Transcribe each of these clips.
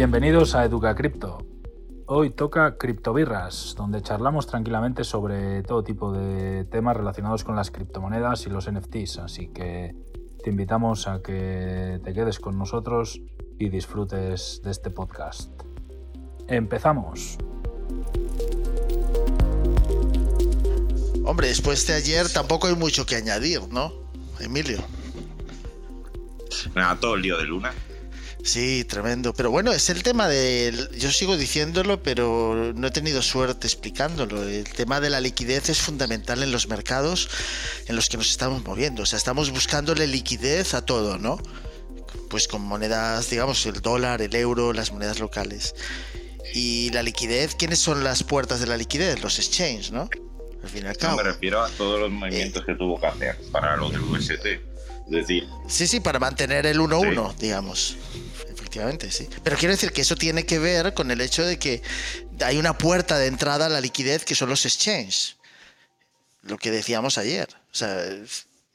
Bienvenidos a Educa Cripto. Hoy toca Criptobirras, donde charlamos tranquilamente sobre todo tipo de temas relacionados con las criptomonedas y los NFTs, así que te invitamos a que te quedes con nosotros y disfrutes de este podcast. Empezamos. Hombre, después de ayer tampoco hay mucho que añadir, ¿no, Emilio? Nada, todo el lío de Luna. Sí, tremendo. Pero bueno, es el tema de. Yo sigo diciéndolo, pero no he tenido suerte explicándolo. El tema de la liquidez es fundamental en los mercados en los que nos estamos moviendo. O sea, estamos buscándole liquidez a todo, ¿no? Pues con monedas, digamos, el dólar, el euro, las monedas locales. Y la liquidez, ¿quiénes son las puertas de la liquidez? Los exchanges, ¿no? Al fin y al cabo. me refiero a todos los movimientos que tuvo que hacer para lo del UST. Decir. Sí, sí, para mantener el 1-1, digamos. Efectivamente, sí. Pero quiero decir que eso tiene que ver con el hecho de que hay una puerta de entrada a la liquidez que son los exchanges. Lo que decíamos ayer. O sea,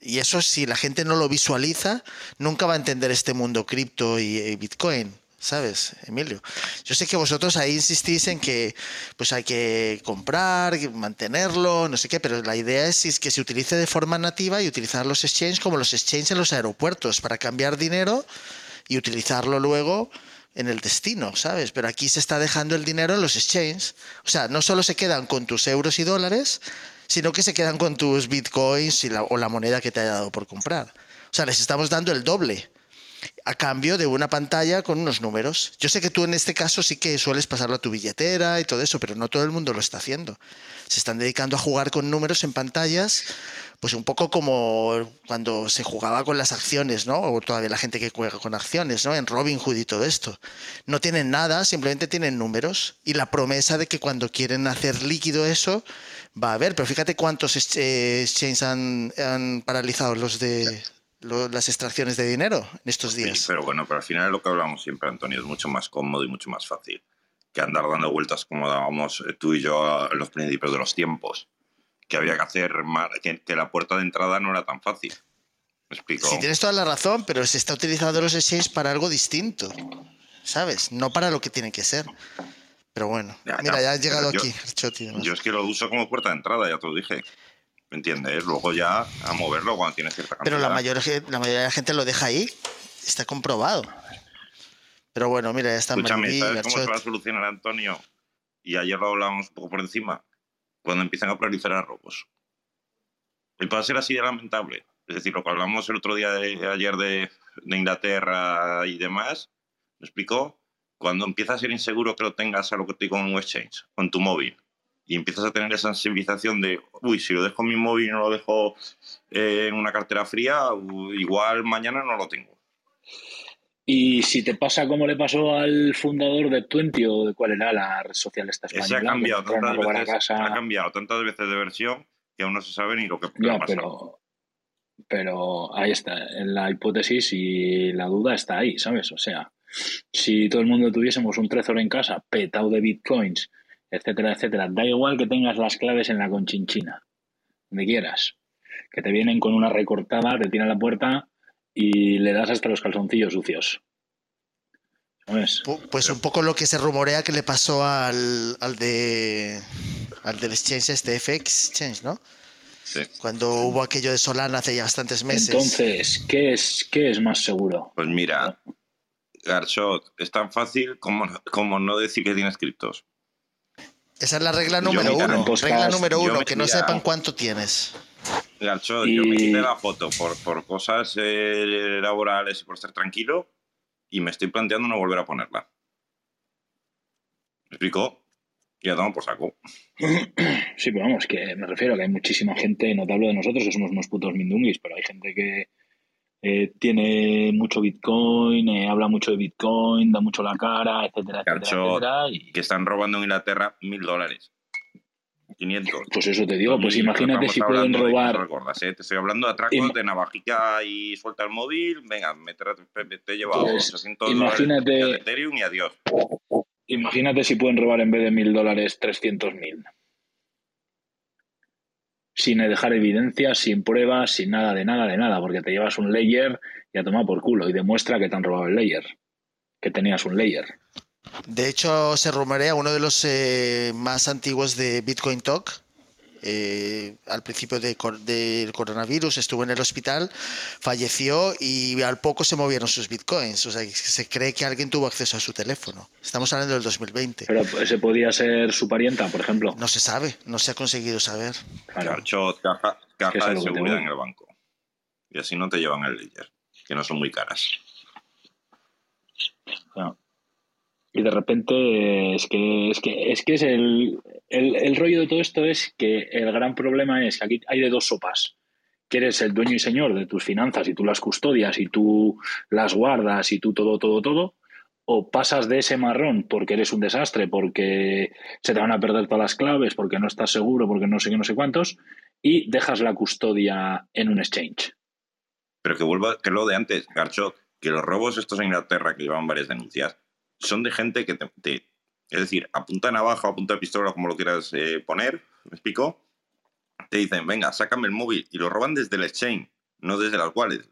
y eso si la gente no lo visualiza, nunca va a entender este mundo cripto y Bitcoin. ¿Sabes, Emilio? Yo sé que vosotros ahí insistís en que pues hay que comprar, mantenerlo, no sé qué, pero la idea es, que se utilice de forma nativa y utilizar los exchanges como los exchanges en los aeropuertos para cambiar dinero y utilizarlo luego en el destino, ¿sabes? Pero aquí se está dejando el dinero en los exchanges. O sea, no solo se quedan con tus euros y dólares, sino que se quedan con tus bitcoins o la moneda que te haya dado por comprar. O sea, les estamos dando el doble a cambio de una pantalla con unos números. Yo sé que tú en este caso sí que sueles pasarlo a tu billetera y todo eso, pero no todo el mundo lo está haciendo. Se están dedicando a jugar con números en pantallas, pues un poco como cuando se jugaba con las acciones, ¿no? O todavía la gente que juega con acciones, ¿no? En Robinhood y todo esto. No tienen nada, simplemente tienen números y la promesa de que cuando quieren hacer líquido eso, va a haber. Pero fíjate cuántos exchanges han, han paralizado los de las extracciones de dinero en estos días. Sí, pero bueno, pero al final es lo que hablamos siempre, Antonio, es mucho más cómodo y mucho más fácil que andar dando vueltas como dábamos eh, tú y yo en los principios de los tiempos. Que había que hacer, que, que la puerta de entrada no era tan fácil. ¿Me explico? Sí, tienes toda la razón, pero se está utilizando los exchanges para algo distinto, ¿sabes? No para lo que tiene que ser. Pero bueno, mira, ya ha llegado aquí Yo es que lo uso como puerta de entrada, ya te lo dije. ¿Me entiendes? Luego ya a moverlo cuando tienes cierta cantidad. Pero la mayoría, la mayoría de la gente lo deja ahí. Está comprobado. Pero bueno, mira, ya está Escúchame, ¿sabes cómo se va a solucionar, Antonio? Y ayer lo hablábamos un poco por encima. Cuando empiezan a proliferar robos. Y puede ser así de lamentable. Es decir, lo que hablamos el otro día de ayer de, de Inglaterra y demás, ¿me explicó? Cuando empieza a ser inseguro que lo tengas a lo que te digo en un exchange, con tu móvil y empiezas a tener esa sensibilización de, uy, si lo dejo en mi móvil y no lo dejo eh, en una cartera fría, igual mañana no lo tengo. Y si te pasa como le pasó al fundador de Twenty o de cuál era la red social esta española. Ese ha cambiado, tantas veces, ha cambiado tantas veces de versión que aún no se sabe ni lo que ya, pero, pero ahí está, en la hipótesis y la duda está ahí, ¿sabes? O sea, si todo el mundo tuviésemos un Trezor en casa petado de bitcoins etcétera, etcétera. Da igual que tengas las claves en la conchinchina, donde quieras. Que te vienen con una recortada, te tiran la puerta y le das hasta los calzoncillos sucios. Pues un poco lo que se rumorea que le pasó al, al de al del exchange este FX Exchange, ¿no? Sí. Cuando hubo aquello de Solana hace ya bastantes meses. Entonces, ¿qué es, qué es más seguro? Pues mira, Garshot, es tan fácil como, como no decir que tienes criptos. Esa es la regla número uno. Regla número uno, que no sepan cuánto tienes. Garcho, yo me quité la foto por, por cosas eh, laborales y por estar tranquilo y me estoy planteando no volver a ponerla. ¿Me explico? Y ya por saco. Sí, pero vamos, que me refiero a que hay muchísima gente, no te hablo de nosotros, que somos unos putos mindungis, pero hay gente que, eh, tiene mucho Bitcoin, eh, habla mucho de Bitcoin, da mucho la cara, etcétera, etcétera, Que están robando en Inglaterra mil dólares. 500. Pues eso te digo, pues imagínate si pueden robar. recuerdas, ¿eh? Te estoy hablando de atracos de navajita y suelta el móvil. Venga, me te, he llevado pues, 300 imagínate, de Ethereum y adiós. Imagínate si pueden robar en vez de mil dólares 300 mil sin dejar evidencias, sin pruebas, sin nada de nada de nada, porque te llevas un layer y a tomar por culo y demuestra que te han robado el layer, que tenías un layer. De hecho, se rumorea uno de los eh, más antiguos de Bitcoin Talk. Eh, al principio de del coronavirus estuvo en el hospital, falleció y al poco se movieron sus bitcoins. O sea, que se cree que alguien tuvo acceso a su teléfono. Estamos hablando del 2020. Pero ese podía ser su parienta, por ejemplo. No se sabe, no se ha conseguido saber. Claro. Garchot, caja, de seguridad en el banco. Y así no te llevan el ledger, que no son muy caras. Claro. Y de repente es que es que es que es el, el, el rollo de todo esto es que el gran problema es que aquí hay de dos sopas. Que eres el dueño y señor de tus finanzas y tú las custodias y tú las guardas y tú todo, todo, todo. O pasas de ese marrón porque eres un desastre, porque se te van a perder todas las claves, porque no estás seguro, porque no sé qué, no sé cuántos, y dejas la custodia en un exchange. Pero que vuelva, que lo de antes, Garchot, que los robos estos en Inglaterra, que llevan varias denuncias, son de gente que te, es decir, a punta navaja a pistola, como lo quieras eh, poner, ¿me explico? Te dicen, venga, sácame el móvil, y lo roban desde el exchange, no desde las wallets.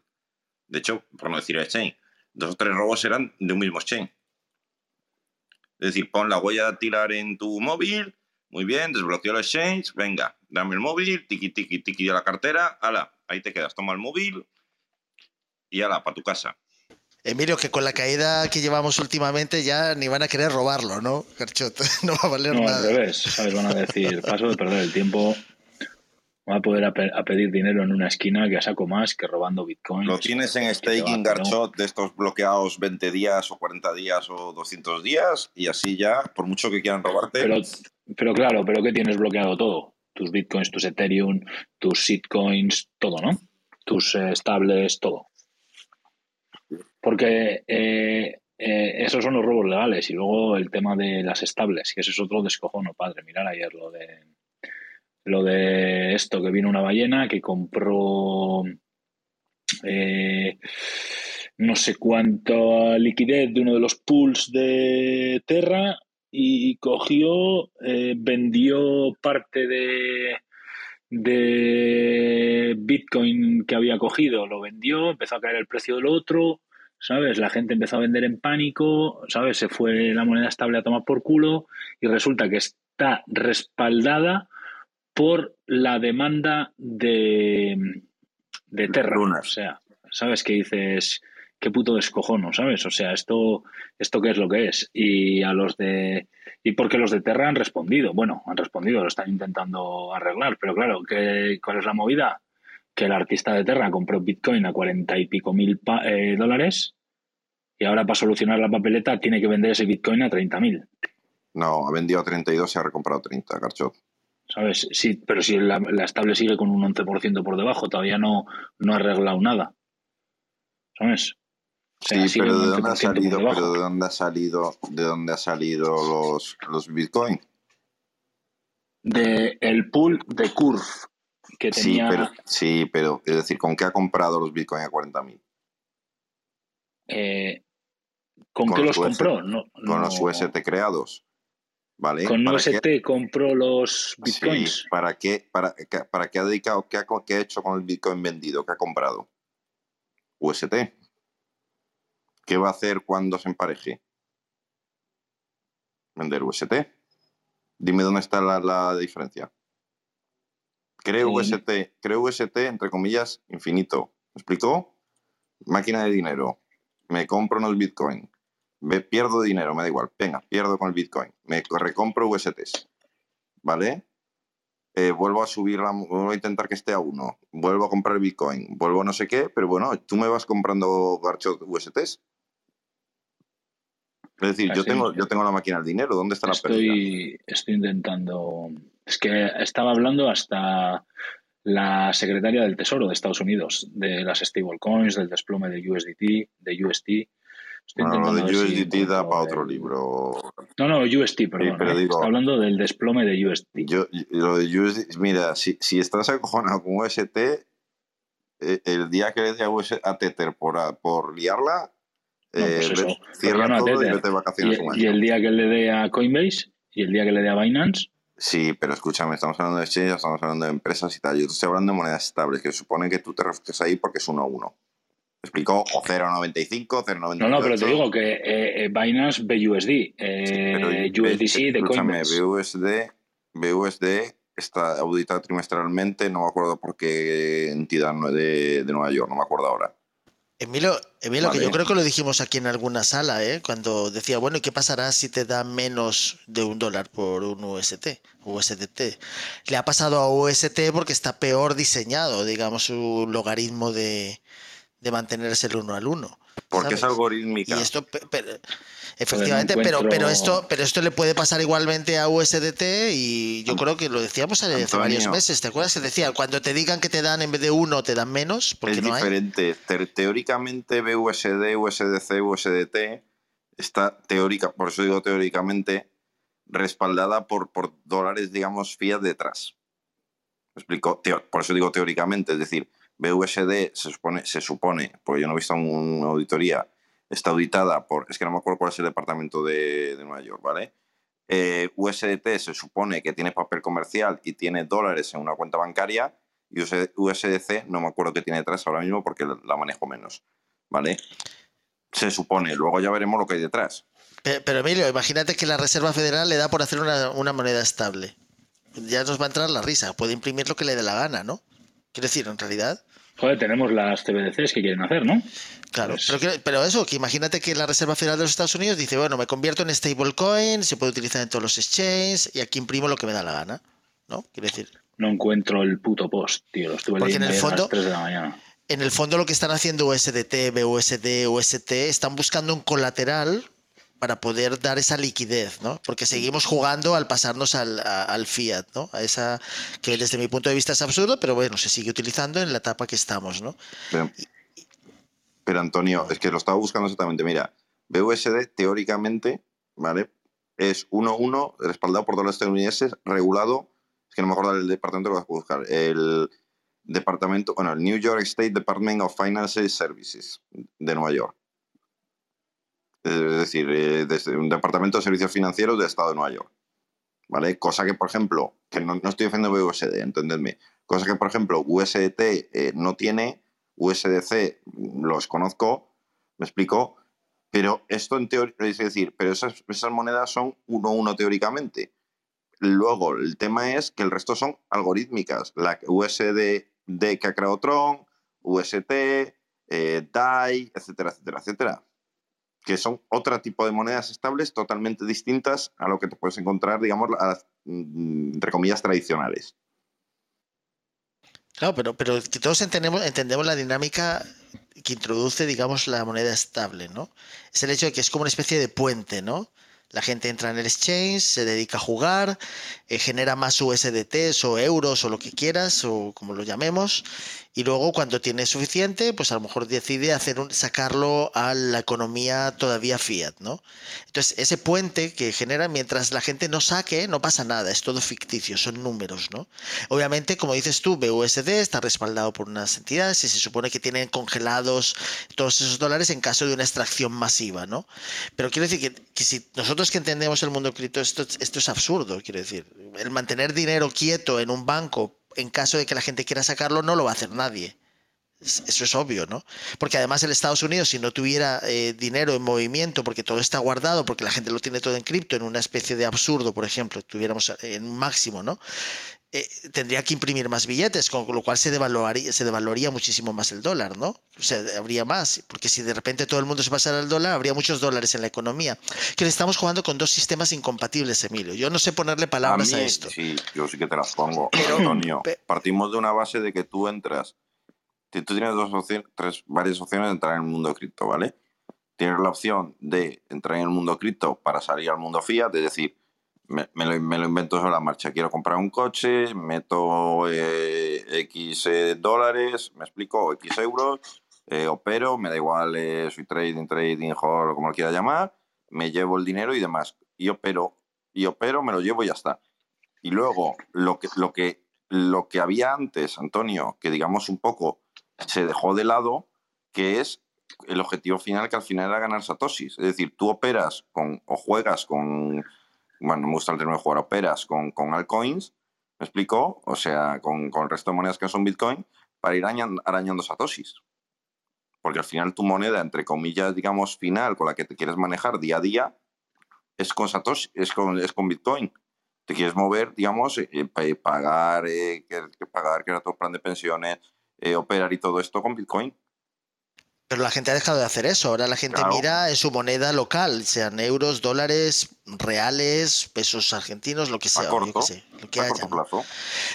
De hecho, por no decir exchange, dos o tres robos eran de un mismo exchange. Es decir, pon la huella dactilar en tu móvil, muy bien, desbloqueo el exchange, venga, dame el móvil, tiki tiki tiki de la cartera, ala, ahí te quedas, toma el móvil y ala, para tu casa. Emilio, que con la caída que llevamos últimamente ya ni van a querer robarlo, ¿no? Garchot, no va a valer No, al nada. revés, ¿sabes? Van a decir, paso de perder el tiempo, voy a poder a, pe- a pedir dinero en una esquina que saco más que robando bitcoins. Lo tienes en va, staking, Garchot, de estos bloqueados 20 días o 40 días o 200 días y así ya, por mucho que quieran robarte, Pero, pero claro, pero que tienes bloqueado todo. Tus bitcoins, tus Ethereum, tus shitcoins, todo, ¿no? Tus eh, estables, todo. Porque eh, eh, esos son los robos legales. Y luego el tema de las estables, que ese es otro descojono, padre. Mirar ayer lo de lo de esto, que vino una ballena que compró eh, no sé cuánta liquidez de uno de los pools de Terra y cogió, vendió parte de, de Bitcoin que había cogido, lo vendió, empezó a caer el precio del otro, ¿sabes? La gente empezó a vender en pánico, ¿sabes? Se fue la moneda estable a tomar por culo y resulta que está respaldada por la demanda de, de Terra. O sea, ¿sabes? Que dices, qué puto descojono, ¿sabes? O sea, esto, esto qué es lo que es. Y a los de. Y porque los de Terra han respondido. Bueno, han respondido, lo están intentando arreglar. Pero claro, ¿qué, ¿cuál es la movida? Que el artista de Terra compró Bitcoin a cuarenta y pico mil eh, dólares y ahora para solucionar la papeleta tiene que vender ese Bitcoin a 30 mil. No, ha vendido a 32 y ha recomprado 30, Garchot. ¿Sabes? Sí, pero si la, la estable sigue con un 11% por debajo, todavía no, no ha arreglado nada. ¿Sabes? O sea, Sí, sigue pero un ¿de dónde ha 11% por salido? debajo. Pero ¿de dónde ha salido? ¿De dónde ha salido los, los Bitcoin? De el pool de Curve que Sí, tenía pero, sí, pero es decir, ¿con qué ha comprado los Bitcoin a 40.000? eh, ¿con, con qué los los UST, compró? No, Con los UST creados. ¿Vale? Con ¿Para UST qué? compró los bitcoins. Sí, ¿para qué, para, qué- para qué ha dedicado? ¿Qué ha, co- qué ha hecho con el Bitcoin vendido? ¿Qué ha comprado? UST. ¿Qué va a hacer cuando se empareje? Vender UST. Dime dónde está la, la diferencia. Creo Sí. UST, creo UST, entre comillas, infinito. ¿Me explicó? Máquina de dinero. Me compro unos Bitcoin. Me pierdo dinero, me da igual. Venga, pierdo con el Bitcoin. Me co- recompro USTs. ¿Vale? Eh, vuelvo a subir, la, vuelvo a intentar que esté a uno. Vuelvo a comprar Bitcoin. Vuelvo a no sé qué, pero bueno, tú me vas comprando Garchot USTs. Es decir, yo tengo, yo tengo la máquina del dinero. ¿Dónde está la pérdida? Estoy intentando. Es que estaba hablando hasta la secretaria del Tesoro de Estados Unidos, de las stablecoins, del desplome de USDT, de UST. Estoy Bueno, lo de si USDT da para otro libro. No, no, UST, perdón. pero ¿eh? digo- Está hablando del desplome de UST. Yo, lo de USD, mira, si, si estás acojonado con UST, eh, el día que le dé a, US a Tether por, a- por liarla, No, pues eh, eso, cierra a todo y vete vacaciones un Y, y el día que le dé a Coinbase y el día que le dé a Binance, Sí, pero escúchame, estamos hablando de exchange, estamos hablando de empresas y tal. Yo te estoy hablando de monedas estables, que supone que tú te refugias ahí porque es uno a uno. explicó? O 0.95, 0.98. No, no, pero te digo que eh, eh, Binance BUSD, eh, USDC de Escúchame, Coinbase. BUSD, BUSD está auditado trimestralmente, no me acuerdo por qué entidad de, de Nueva York, no me acuerdo ahora. Emilio, Emilio que yo creo que lo dijimos aquí en alguna sala, ¿eh? cuando decía, bueno, ¿y qué pasará si te da menos de un dólar por un UST, USDT? Le ha pasado a UST porque está peor diseñado, digamos, su logaritmo de, de mantenerse el uno al uno. Porque es algorítmica. Y esto, efectivamente, pero, encuentro- pero esto, pero esto le puede pasar igualmente a USDT y yo creo que lo decíamos hace Antonio. varios meses. ¿Te acuerdas que decía cuando te digan que te dan en vez de uno te dan menos? Porque es no diferente. Te- teóricamente BUSD, USDC, USDT está teórica, por eso digo teóricamente, respaldada por, por dólares, digamos, fiat detrás. ¿Me explico? Teo- por eso digo teóricamente, es decir, BUSD se supone, se supone, porque yo no he visto una auditoría, está auditada por, es que no me acuerdo cuál es el departamento de, Nueva York, ¿vale? Eh, USDT se supone que tiene papel comercial y tiene dólares en una cuenta bancaria y US- USDC no me acuerdo qué tiene detrás ahora mismo porque la- manejo menos, ¿vale? Se supone, luego ya veremos lo que hay detrás. Pe- Pero Emilio, imagínate que la Reserva Federal le da por hacer una moneda estable. Ya nos va a entrar la risa. Puede imprimir lo que le dé la gana, ¿no? Quiero decir, en realidad. Joder, tenemos las TBDCs que quieren hacer, ¿no? Claro, Pues- pero, eso, que imagínate que la Reserva Federal de los Estados Unidos dice, bueno, me convierto en stablecoin, se puede utilizar en todos los exchanges y aquí imprimo lo que me da la gana, ¿no? Quiero decir, No encuentro el puto post, tío. Lo estuve Porque en el a fondo- las 3 de la mañana. en el fondo lo que están haciendo USDT, BUSD, UST, están buscando un colateral para poder dar esa liquidez, ¿no? Porque seguimos jugando al pasarnos al, a- al fiat, ¿no? A esa que desde mi punto de vista es absurdo, pero bueno, se sigue utilizando en la etapa que estamos, ¿no? Pero, pero, Antonio, es que lo estaba buscando exactamente. Mira, BUSD teóricamente, ¿vale? Es 1-1 respaldado por dólares estadounidenses, regulado, es que no me acuerdo del departamento que vas a buscar, el departamento, bueno, el New York State Department of Financial Services de Nueva York. Es decir, eh, desde un departamento de servicios financieros del estado de Nueva York. ¿Vale? Cosa que, por ejemplo, que no, no estoy defendiendo BUSD, entendedme. Cosa que, por ejemplo, USDT eh, no tiene, USDC los conozco, me explico, pero esto en teoría, es decir, pero esas, esas monedas son 1-1 teóricamente. Luego, el tema es que el resto son algorítmicas. La USD que ha creado Tron, UST, eh, DAI, etcétera, etcétera, etcétera. Que son otro tipo de monedas estables totalmente distintas a lo que te puedes encontrar, digamos, mm, entre comillas, tradicionales. Claro, pero, pero todos entendemos, entendemos la dinámica que introduce, digamos, la moneda estable, ¿no? Es el hecho de que es como una especie de puente, ¿no? La gente entra en el exchange, se dedica a jugar, eh, genera más USDTs o euros o lo que quieras, o como lo llamemos, y luego cuando tiene suficiente, pues a lo mejor decide hacer un, sacarlo a la economía todavía fiat, ¿no? Entonces, ese puente que genera mientras la gente no saque, no pasa nada, es todo ficticio, son números, ¿no? Obviamente, como dices tú, BUSD está respaldado por unas entidades y se supone que tienen congelados todos esos dólares en caso de una extracción masiva, ¿no? Pero quiero decir que, que si nosotros que entendemos el mundo cripto, esto, esto es absurdo, quiero decir. El mantener dinero quieto en un banco en caso de que la gente quiera sacarlo no lo va a hacer nadie. Es- Eso es obvio, ¿no? Porque además el Estados Unidos, si no tuviera eh, dinero en movimiento, porque todo está guardado, porque la gente lo tiene todo en cripto, en una especie de absurdo, por ejemplo, tuviéramos en un máximo, ¿no? Eh, tendría que imprimir más billetes, con lo cual se devaluaría, se devaluaría muchísimo más el dólar, ¿no? O sea, habría más, porque si de repente todo el mundo se pasara al dólar, habría muchos dólares en la economía. Que estamos jugando con dos sistemas incompatibles, Emilio. Yo no sé ponerle palabras a, mí, esto. Sí, yo sí que te las pongo. Pero- Antonio, pe- partimos de una base de que tú entras. Si tú tienes dos opciones, tres, varias opciones de entrar en el mundo cripto, ¿vale? Tienes la opción de entrar en el mundo cripto para salir al mundo fiat, es decir, me, me lo, me lo invento sobre la marcha. Quiero comprar un coche, meto eh, X eh, dólares, me explico, X euros, eh, opero, me da igual, eh, soy trading, trading, hall, como lo quiera llamar, me llevo el dinero y demás. Y opero, y opero, me lo llevo y ya está. Y luego, lo que, lo que, lo que había antes, Antonio, que digamos un poco se dejó de lado, que es el objetivo final, que al final era ganar satoshis. Es decir, tú operas con, o juegas con, bueno, no me gusta el término jugar, operas con, con altcoins, ¿me explico? O sea, con, con el resto de monedas que no son Bitcoin, para ir arañan- arañando satoshis. porque al final tu moneda, entre comillas, digamos, final, con la que te quieres manejar día a día, es con Satoshi, es con, es con Bitcoin. Te quieres mover, digamos, eh, eh, pagar, eh, que, que pagar, que era todo plan de pensiones, eh, operar y todo esto con Bitcoin. Pero la gente ha dejado de hacer eso. Ahora la gente Claro. mira en su moneda local, sean euros, dólares, reales, pesos argentinos, lo que A sea. yo sé, lo que a haya, corto ¿no? plazo.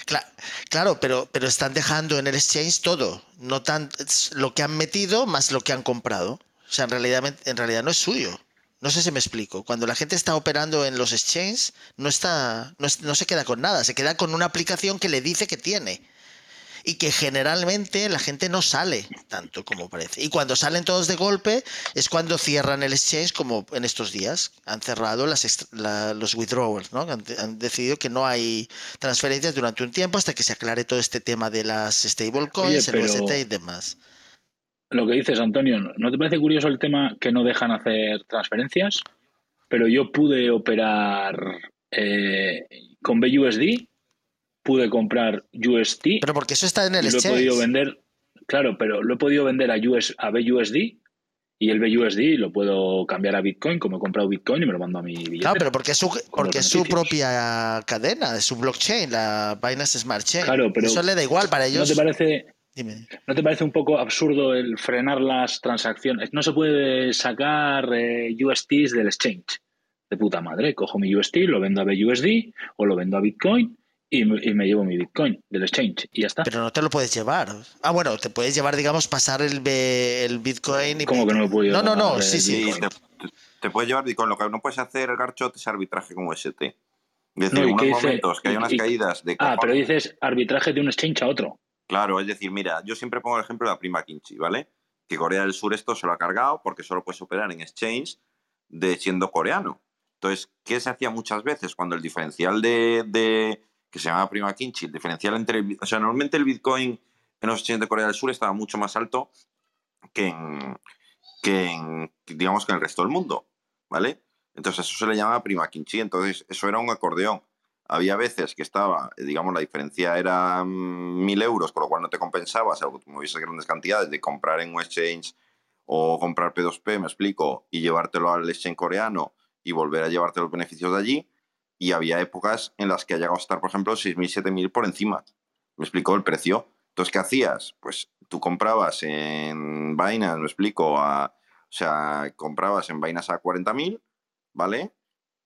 Cla- claro, pero, pero están dejando en el exchange todo. No tan lo que han metido más lo que han comprado. O sea, en realidad, en realidad no es suyo. No sé si me explico. Cuando la gente está operando en los exchanges, no está, no, no se queda con nada, se queda con una aplicación que le dice que tiene. Y que generalmente la gente no sale tanto como parece. Y cuando salen todos de golpe es cuando cierran el exchange, como en estos días. Han cerrado las la- los withdrawals, ¿no? Han, han decidido que no hay transferencias durante un tiempo hasta que se aclare todo este tema de las stablecoins, el UST y demás. Lo que dices, Antonio, ¿no te parece curioso el tema que no dejan hacer transferencias? Pero yo pude operar eh, con BUSD, pude comprar UST Pero porque eso está en el y lo he exchange. podido vender, claro, pero lo he podido vender a, US, a BUSD y el BUSD lo puedo cambiar a Bitcoin, como he comprado Bitcoin y me lo mando a mi billetera. Claro, pero porque es su, porque es su propia cadena, es su blockchain, la Binance Smart Chain. Claro, pero Eso le da igual para ¿No ellos. te parece Dime. ¿No te parece un poco absurdo el frenar las transacciones? No se puede sacar eh, USTs del exchange. De puta madre, cojo mi UST, lo vendo a BUSD o lo vendo a Bitcoin y, me- y me llevo mi Bitcoin del exchange y ya está. Pero no te lo puedes llevar. Ah, bueno, te puedes llevar, digamos, pasar el, B- el Bitcoin y. ¿Cómo que no me puedo No, no, llevar no, el sí, sí. Te, puedes llevar Bitcoin. Lo que no puedes hacer, Garchot, es arbitraje con UST. Es decir, No, ¿y unos dice? momentos que hay unas y- caídas de Ah, pero dices arbitraje de un exchange a otro. Claro, es decir, mira, yo siempre pongo el ejemplo de la prima Kimchi, ¿vale? Que Corea del Sur esto se lo ha cargado porque solo puedes operar en exchange de siendo coreano. Entonces, ¿qué se hacía muchas veces cuando el diferencial de, de- que se llama prima Kimchi, el diferencial entre, el, o sea, normalmente el Bitcoin en los exchanges de Corea del Sur estaba mucho más alto que en, que digamos, que en el resto del mundo, ¿vale? Entonces, eso se le llama prima Kimchi, entonces eso era un acordeón. Había veces que estaba, digamos, la diferencia era mm, mil euros, con lo cual no te compensaba, salvo que tú movieses grandes cantidades de comprar en un exchange o comprar P2P, me explico, y llevártelo al exchange coreano y volver a llevarte los beneficios de allí. Y había épocas en las que ha llegado a estar, por ejemplo, 6.000, 7.000 por encima. Me explico el precio. Entonces, ¿qué hacías? Pues tú comprabas en Binance, me explico, a, o sea, comprabas en Binance a 40.000, ¿vale?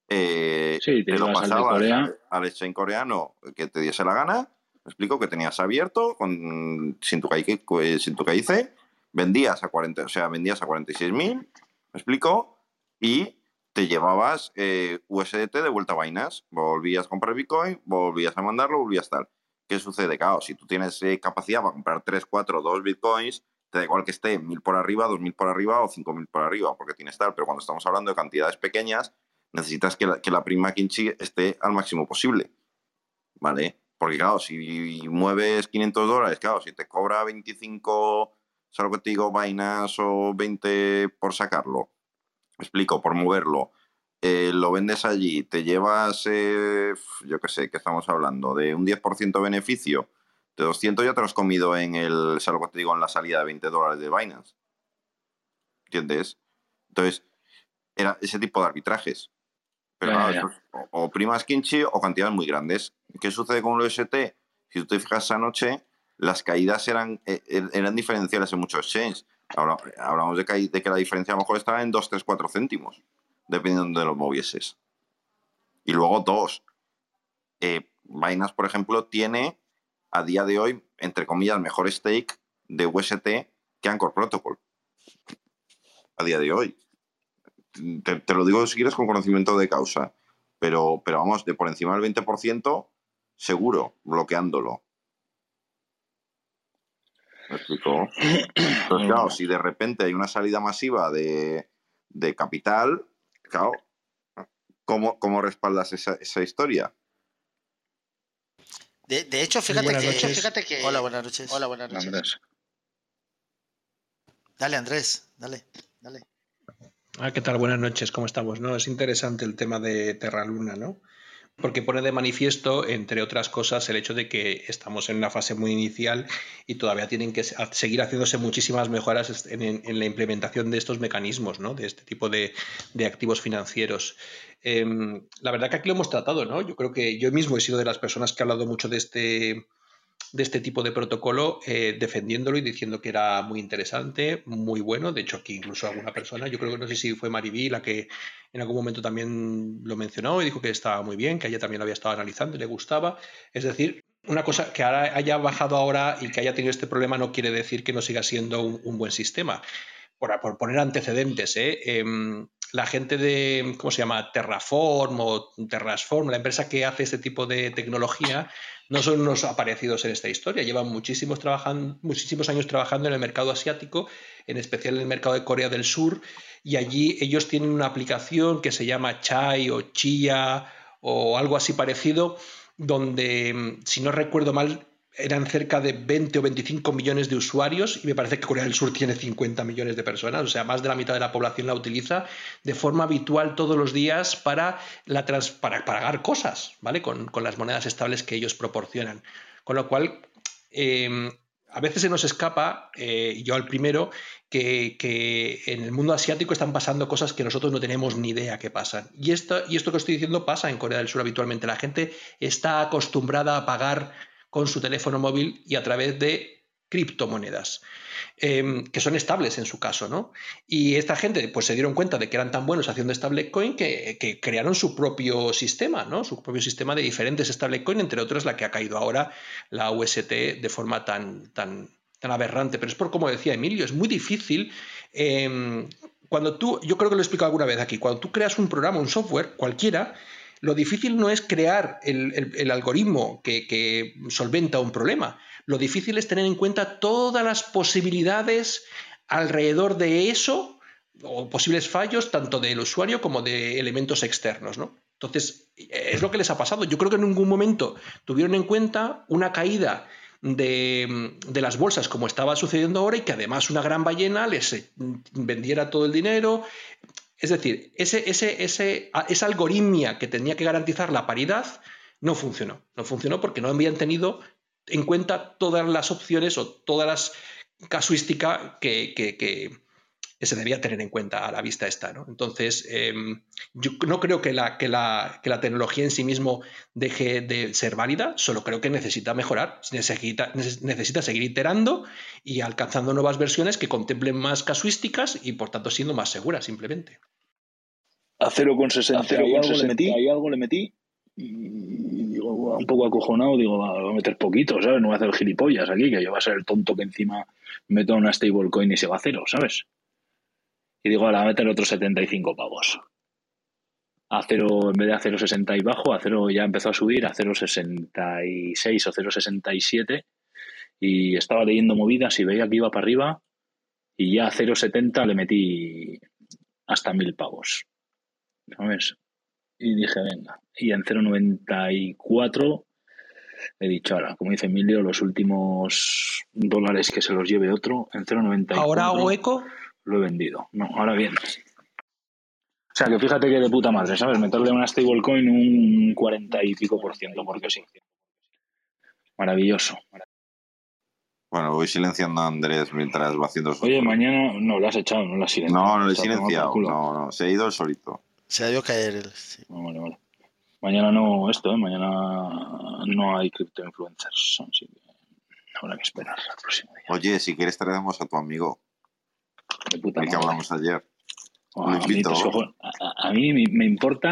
Eh, Sí, te te lo pasabas al, al exchange coreano que te diese la gana, me explico que tenías abierto con, sin tu eh, sin tu KIC, vendías a 40, o sea, vendías a 46.000, me explico, y te llevabas eh, USDT de vuelta a Binance, volvías a comprar Bitcoin, volvías a mandarlo, volvías tal. ¿Qué sucede? Claro, si tú tienes eh, capacidad para comprar 3, 4, 2 Bitcoins, te da igual que esté 1000 por arriba, 2000 por arriba o 5000 por arriba, porque tienes tal, pero cuando estamos hablando de cantidades pequeñas, necesitas que la, que prima Kimchi esté al máximo posible. ¿Vale? Porque claro, si mueves 500 dólares, claro, si te cobra 25, ¿sabes lo que te digo? Binance o 20 por sacarlo. Explico, por moverlo. eh, lo vendes allí, te llevas, eh, yo qué sé, que estamos hablando, de un 10% de beneficio, de 200 ya te lo has comido en el, ¿sabes lo que te digo? En la salida de 20 dólares de Binance. ¿Entiendes? Entonces, era ese tipo de arbitrajes. Pero Ya, claro, ya, o, o primas Kimchi o cantidades muy grandes. ¿Qué sucede con el UST? Si tú te fijas esa noche, las caídas eran, eh, er- eran diferenciales en muchos exchanges. Habla- Hablamos de que, hay- de que la diferencia a lo mejor estaba en 2, 3, 4 céntimos, dependiendo de los movieses. Y luego dos. Eh, por ejemplo, tiene a día de hoy, entre comillas, mejor stake de UST que Anchor Protocol. A día de hoy. Te, te lo digo si quieres con conocimiento de causa. Pero, pero vamos, de por encima del 20%, seguro, bloqueándolo. ¿Me explico? Entonces, claro, si de repente hay una salida masiva de, de capital, claro, ¿cómo, cómo respaldas esa, esa historia? De, de hecho, fíjate buenas que, noches. fíjate que. Hola, buenas noches. Hola, buenas noches. Andrés. Dale, Andrés, dale, dale. Ah, ¿qué tal? Buenas noches, ¿cómo estamos? No, es interesante el tema de Terra Luna, ¿no? Porque pone de manifiesto, entre otras cosas, el hecho de que estamos en una fase muy inicial y todavía tienen que seguir haciéndose muchísimas mejoras en, la implementación de estos mecanismos, ¿no? de este tipo de, activos financieros. Em, la verdad que aquí lo hemos tratado, ¿no? Yo creo que yo mismo he sido de las personas que ha hablado mucho de este, de este tipo de protocolo, eh, defendiéndolo y diciendo que era muy interesante, muy bueno. De hecho, aquí incluso alguna persona, yo creo que no sé si fue Mariví la que en algún momento también lo mencionó y dijo que estaba muy bien, que ella también lo había estado analizando y le gustaba. Es decir, una cosa que ahora haya bajado ahora y que haya tenido este problema no quiere decir que no siga siendo un, buen sistema. Por, por, poner antecedentes, ¿eh? Em, la gente de, ¿cómo se llama? Terraform o Terrasform, la empresa que hace este tipo de tecnología, no son unos aparecidos en esta historia, llevan muchísimos, muchísimos años trabajando en el mercado asiático, en especial en el mercado de Corea del Sur, y allí ellos tienen una aplicación que se llama Chai o Chia o algo así parecido, donde, si no recuerdo mal, eran cerca de 20 o 25 millones de usuarios y me parece que Corea del Sur tiene 50 millones de personas, o sea, más de la mitad de la población la utiliza de forma habitual todos los días para, la para pagar cosas, ¿vale? Con, las monedas estables que ellos proporcionan. Con lo cual, em, a veces se nos escapa, eh, yo al primero, que, que, en el mundo asiático están pasando cosas que nosotros no tenemos ni idea que pasan. Y esto, y esto que estoy diciendo pasa en Corea del Sur habitualmente. La gente está acostumbrada a pagar con su teléfono móvil y a través de criptomonedas, em, que son estables en su caso, ¿no? Y esta gente pues se dieron cuenta de que eran tan buenos haciendo stablecoin que, que crearon su propio sistema, ¿no? Su propio sistema de diferentes stablecoin, entre otras la que ha caído ahora, la UST, de forma tan, tan, aberrante. Pero es por como decía Emilio, es muy difícil. Em, cuando tú, yo creo que lo he explicado alguna vez aquí, cuando tú creas un programa, un software, cualquiera, lo difícil no es crear el, algoritmo que, solventa un problema. Lo difícil es tener en cuenta todas las posibilidades alrededor de eso o posibles fallos tanto del usuario como de elementos externos. ¿no? Entonces, es lo que les ha pasado. Yo creo que en ningún momento tuvieron en cuenta una caída de, de, las bolsas como estaba sucediendo ahora y que además una gran ballena les vendiera todo el dinero. Es decir, ese, ese, ese, esa algoritmia que tenía que garantizar la paridad no funcionó. No funcionó porque no habían tenido en cuenta todas las opciones o todas las casuísticas que, se debía tener en cuenta a la vista esta. ¿no? Entonces, em, yo no creo que la, tecnología en sí mismo deje de ser válida, solo creo que necesita mejorar, necesita, necesita seguir iterando y alcanzando nuevas versiones que contemplen más casuísticas y por tanto siendo más seguras simplemente a 0,60 y algo le metí, ahí algo le metí y digo, un poco acojonado, digo, voy a meter poquito, ¿sabes? No voy a hacer gilipollas aquí, que yo voy a ser el tonto que encima meto una stablecoin y se va a cero, ¿sabes? Y digo, la voy a meter otros 75 pavos. A cero, en vez de a 0,60 y bajo, a cero ya empezó a subir a 0,66 o 0,67 y estaba leyendo movidas y veía que iba para arriba y ya a 0,70 le metí hasta mil pavos. ¿Sabes? Y dije, venga. Y en 0,94 he dicho, ahora, como dice Emilio, los últimos dólares que se los lleve otro, en 0,94. ¿Ahora hago eco? Lo he vendido. No, ahora bien. O sea, que fíjate que de puta madre, ¿sabes? Meterle una stablecoin un 40 y pico por ciento, porque sí. Maravilloso. Bueno, voy silenciando a Andrés mientras va haciendo su... Oye, mañana no lo has echado, no lo has silenciado. No, no lo he silenciado. No, no, se ha ido el solito. Se ha ido a caer el. Sí. Vale, vale. Mañana no esto, ¿eh? mañana no hay cripto influencers, así que habrá que esperar al próximo día. Oye, si quieres traemos a tu amigo. De puta el que hablamos ayer. a, mí, pues, a, mí me importa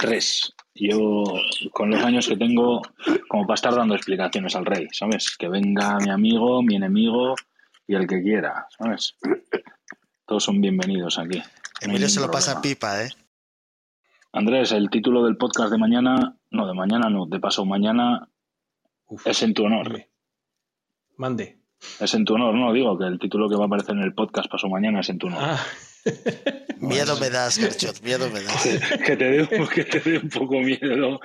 tres. Yo, con los años que tengo, como para estar dando explicaciones al rey, ¿sabes? Que venga mi amigo, mi enemigo y el que quiera, ¿sabes? Todos son bienvenidos aquí. Emilio se lo pasa pipa, ¿eh? Andrés, el título del podcast de mañana, no, de mañana no, de paso mañana es en tu honor. Mande. Es en tu honor, no, digo que el título que va a aparecer en el podcast paso mañana es en tu honor. Ah. miedo me das, Gerchot, miedo me das. que, te dé, que te dé un poco miedo,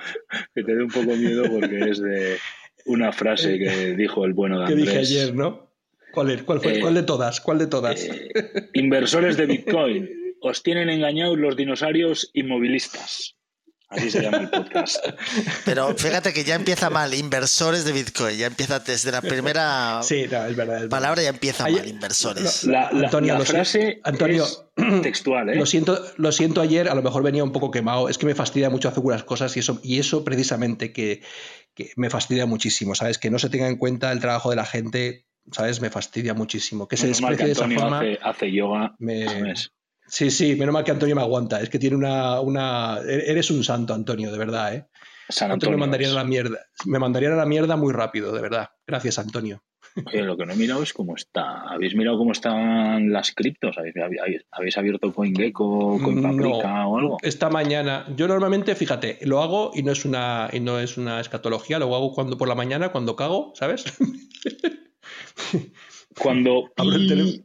que te dé un poco miedo porque es de una frase que dijo el bueno de Andrés. Que dije ayer, ¿no? ¿Cuál, cuál, fue, eh, ¿Cuál de todas? ¿Cuál de todas? Eh, inversores de Bitcoin os tienen engañados los dinosaurios inmovilistas. Así se llama el podcast. Pero fíjate que ya empieza mal, inversores de Bitcoin, ya empieza desde la primera Sí, no, es verdad. es verdad. palabra ya empieza Hay- mal, inversores. La, la- Antonio, la lo sé- frase Antonio, es textual, ¿eh? Lo siento, lo siento ayer, a lo mejor venía un poco quemado. Es que me fastidia mucho hacer algunas cosas y eso, y eso precisamente que, que me fastidia muchísimo, ¿sabes? Que no se tenga en cuenta el trabajo de la gente, ¿sabes? Me fastidia muchísimo. Que se desprecie de esa forma. hace, hace yoga. me- ¿sabes? Sí, sí, menos mal que Antonio me aguanta. Es que tiene una, una. Eres un santo, Antonio, de verdad, ¿eh? San Antonio Antonio. me mandaría a la mierda. Me mandarían a la mierda muy rápido, de verdad. Gracias, Antonio. Oye, lo que no he mirado es cómo está. ¿Habéis mirado cómo están las criptos? ¿Habéis, habéis, habéis abierto CoinGecko, CoinPaprika o algo? Esta mañana, yo normalmente, fíjate, lo hago y no es una, y no es una escatología, lo hago cuando por la mañana, cuando cago, ¿sabes? Cuando Abro el teléfono.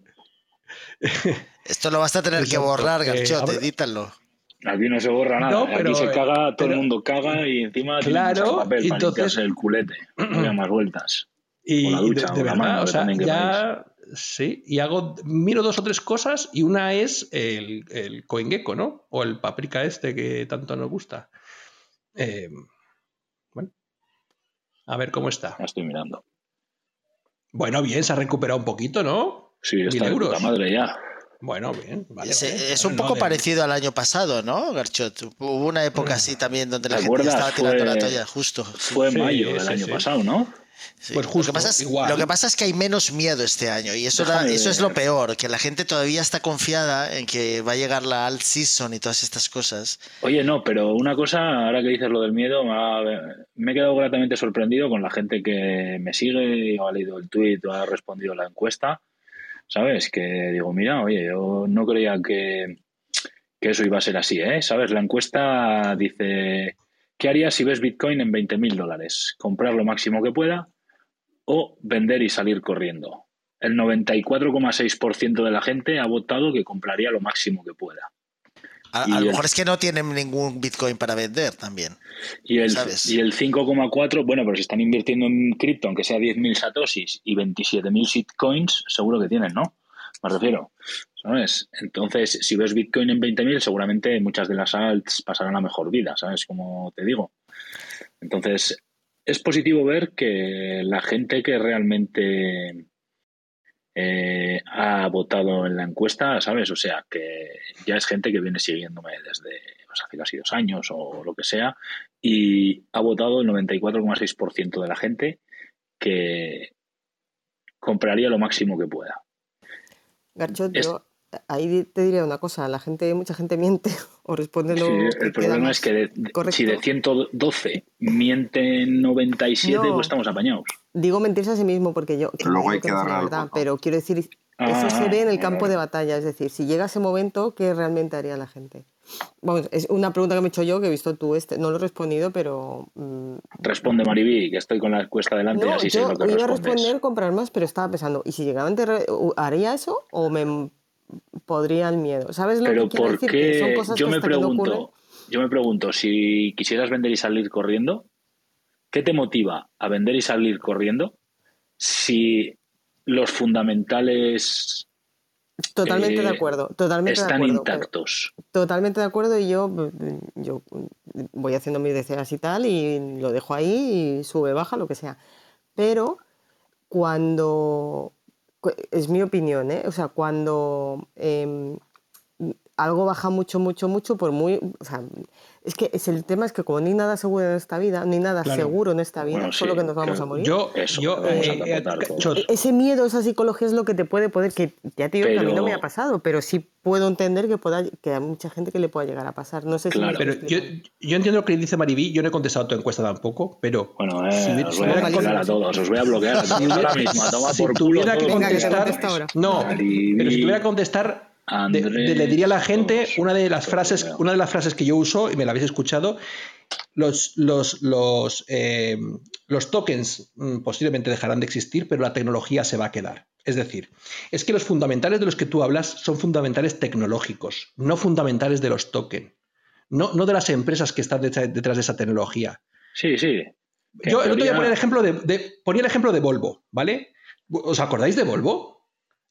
Esto lo vas a tener que borrar, Garchot, ahora- edítalo. Aquí no se borra nada. No, pero, Aquí se eh, caga, todo el mundo caga y encima tiene Claro, mucho papel para entonces- el culete. No da más vueltas. Y, O la ducha, de, o la verdad, mano, o sea, ya sí, y hago, miro dos o tres cosas y una es el, el CoinGecko, ¿no? O el paprika este que tanto nos gusta. Eh, bueno, a ver cómo está. Ya estoy mirando. Bueno, bien, se ha recuperado un poquito, ¿no? Sí, está Mil de puta madre ya. Bueno, bien, vale. es, vale. es Bueno, un no, poco de- parecido al año pasado, ¿no, Garchot? Hubo una época así también donde la ¿Te gente estaba tirando la toalla, justo. Fue en Sí, mayo del sí, año sí. pasado, ¿no? sí. pues lo, justo, que pasa es, igual. lo que pasa es que hay menos miedo este año y eso, eso es lo peor, que la gente todavía está confiada en que va a llegar la alt season y todas estas cosas. Oye, no, pero una cosa, ahora que dices lo del miedo, me ha, me he quedado gratamente sorprendido con la gente que me sigue o ha leído el tweet o ha respondido la encuesta. ¿Sabes? Que digo, mira, oye, yo no creía que, que eso iba a ser así, ¿eh? ¿Sabes? La encuesta dice, ¿qué harías si ves Bitcoin en 20 mil dólares? ¿Comprar lo máximo que pueda o vender y salir corriendo? El 94,6% de la gente ha votado que compraría lo máximo que pueda. A, lo el- mejor es que no tienen ningún Bitcoin para vender también. Y el, ¿Sabes? y el 5,4, bueno, pero si están invirtiendo en cripto, aunque sea 10.000 satoshis y 27.000 shitcoins, seguro que tienen, ¿no? Me refiero, ¿sabes? Entonces, si ves Bitcoin en 20.000, seguramente muchas de las alts pasarán a mejor vida, ¿sabes? Como te digo. Entonces, es positivo ver que la gente que realmente eh, ha votado en la encuesta, ¿sabes? O sea, que ya es gente que viene siguiéndome desde pues, hace casi dos años o lo que sea, y ha votado el 94,6% de la gente que compraría lo máximo que pueda. Garchot, Es- yo ahí te diría una cosa, la gente, mucha gente miente o responde lo Sí, que el problema es que de- si de 112 mienten 97, No. pues estamos apañados. Digo mentirse a sí mismo porque yo no Luego hay que que no darle al verdad, botón. pero quiero decir, eso Ah, se ve en el campo de batalla, es decir, si llega ese momento, ¿qué realmente haría la gente? Vamos, es una pregunta que me he hecho yo, que he visto tú, este, no lo he respondido, pero... mm, Responde Mariví, que estoy con la encuesta delante y no, así sé yo lo que iba a responder comprar más, pero estaba pensando, ¿y si llegamente re- haría eso o me podría el miedo? ¿Sabes lo Pero que quiero ¿por decir? Que son qué? cosas Yo que me que no pregunto, yo me pregunto, si quisieras vender y salir corriendo, ¿qué te motiva a vender y salir corriendo si los fundamentales Totalmente eh, de acuerdo, totalmente de están acuerdo. intactos? Totalmente de acuerdo y yo, yo voy haciendo mis deseos y tal y lo dejo ahí y sube, baja, lo que sea. Pero cuando, cu- es mi opinión, ¿eh? O sea, cuando em, algo baja mucho, mucho, mucho, por muy... O sea, es que es el tema es que como ni nada seguro en esta vida, ni nada Claro. seguro en esta vida, Bueno, solo sí, que nos vamos que a morir. Yo, Eso, yo, a eh, eh, E- Ese miedo, esa psicología es lo que te puede poder, que ya te digo que a mí no Pero- me ha pasado, pero sí puedo entender que, pueda, que a mucha gente que le pueda llegar a pasar. No sé si Claro. Pero explico. yo, yo entiendo lo que dice Maribí, yo no he contestado tu encuesta tampoco, pero Bueno, eh, si hubiera- os si voy a hubiera bloquear a todos, os voy a bloquear a todos ahora mismo, a tomar si por culo tuviera que Venga, que te contestar, contesto ahora. no, Maribí, pero si tuviera que contestar, de- de- le diría a la gente una de las frases, una de las frases que yo uso y me la habéis escuchado. Los, los, los, eh, los tokens mm, posiblemente dejarán de existir, pero la tecnología se va a quedar. Es decir, es que los fundamentales de los que tú hablas son fundamentales tecnológicos, no fundamentales de los tokens, no, no de las empresas que están detrás detrás de esa tecnología. Sí, sí. Yo el otro día teoría- ponía el ejemplo de, de- ponía el ejemplo de Volvo, ¿vale? ¿Os acordáis de Volvo?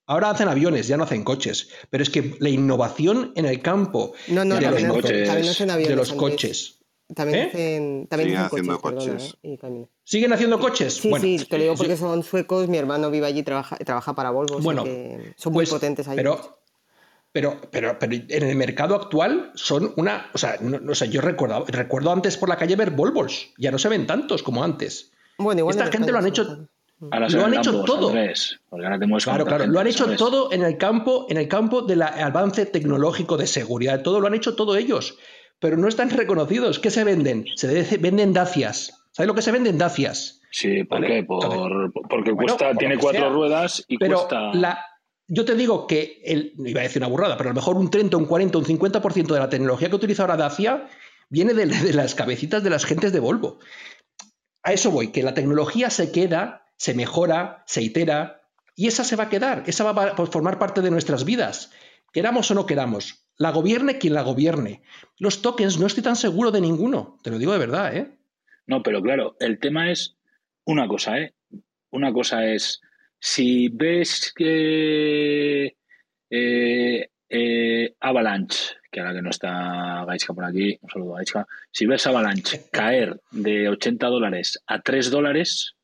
Ahora hacen aviones, ya no hacen coches. Pero es que la innovación en el campo No, no, de los, no también, hacen hacen- coches, también hacen de aviones, los Andrés. coches. También ¿Eh? hacen, también Siguen hacen haciendo coches, perdona, coches. ¿eh? Y. ¿Siguen haciendo coches? Sí, Bueno, sí, te lo digo porque son suecos, mi hermano vive allí y trabaja, trabaja para Volvo, Bueno, que son muy pues, potentes ahí. Pero, pero, pero, pero en el mercado actual son una. O sea, no- no, o sea, yo recuerdo, recuerdo antes por la calle ver Volvos. Ya no se ven tantos como antes. bueno, igual esta en gente lo han hecho- Ahora Lo han hecho todo. Andrés, ahora Claro, claro. Lo han hecho ¿sabes? todo en el campo, en el campo del avance tecnológico, de seguridad, todo lo han hecho todo ellos. Pero no están reconocidos. ¿Qué se venden? Se de- venden dacias. ¿Sabes lo que se venden dacias? Sí, ¿por Vale, qué? Por, entonces- porque Bueno, cuesta, por tiene cuatro sea. ruedas y Pero cuesta. la, yo te digo que, el, iba a decir una burrada, pero a lo mejor un 30, un 40, un 50% de la tecnología que utiliza ahora Dacia viene de, de las cabecitas de las gentes de Volvo. A eso voy, que la tecnología se queda, se mejora, se itera, y esa se va a quedar, esa va a formar parte de nuestras vidas, queramos o no queramos. La gobierne quien la gobierne. Los tokens no estoy tan seguro de ninguno, te lo digo de verdad, ¿eh? No, pero claro, el tema es una cosa, ¿eh? Una cosa es, si ves que eh, eh, Avalanche, que ahora que no está Gaiska por aquí, un saludo a Gaiska, si ves Avalanche caer de 80 dólares a 3 dólares,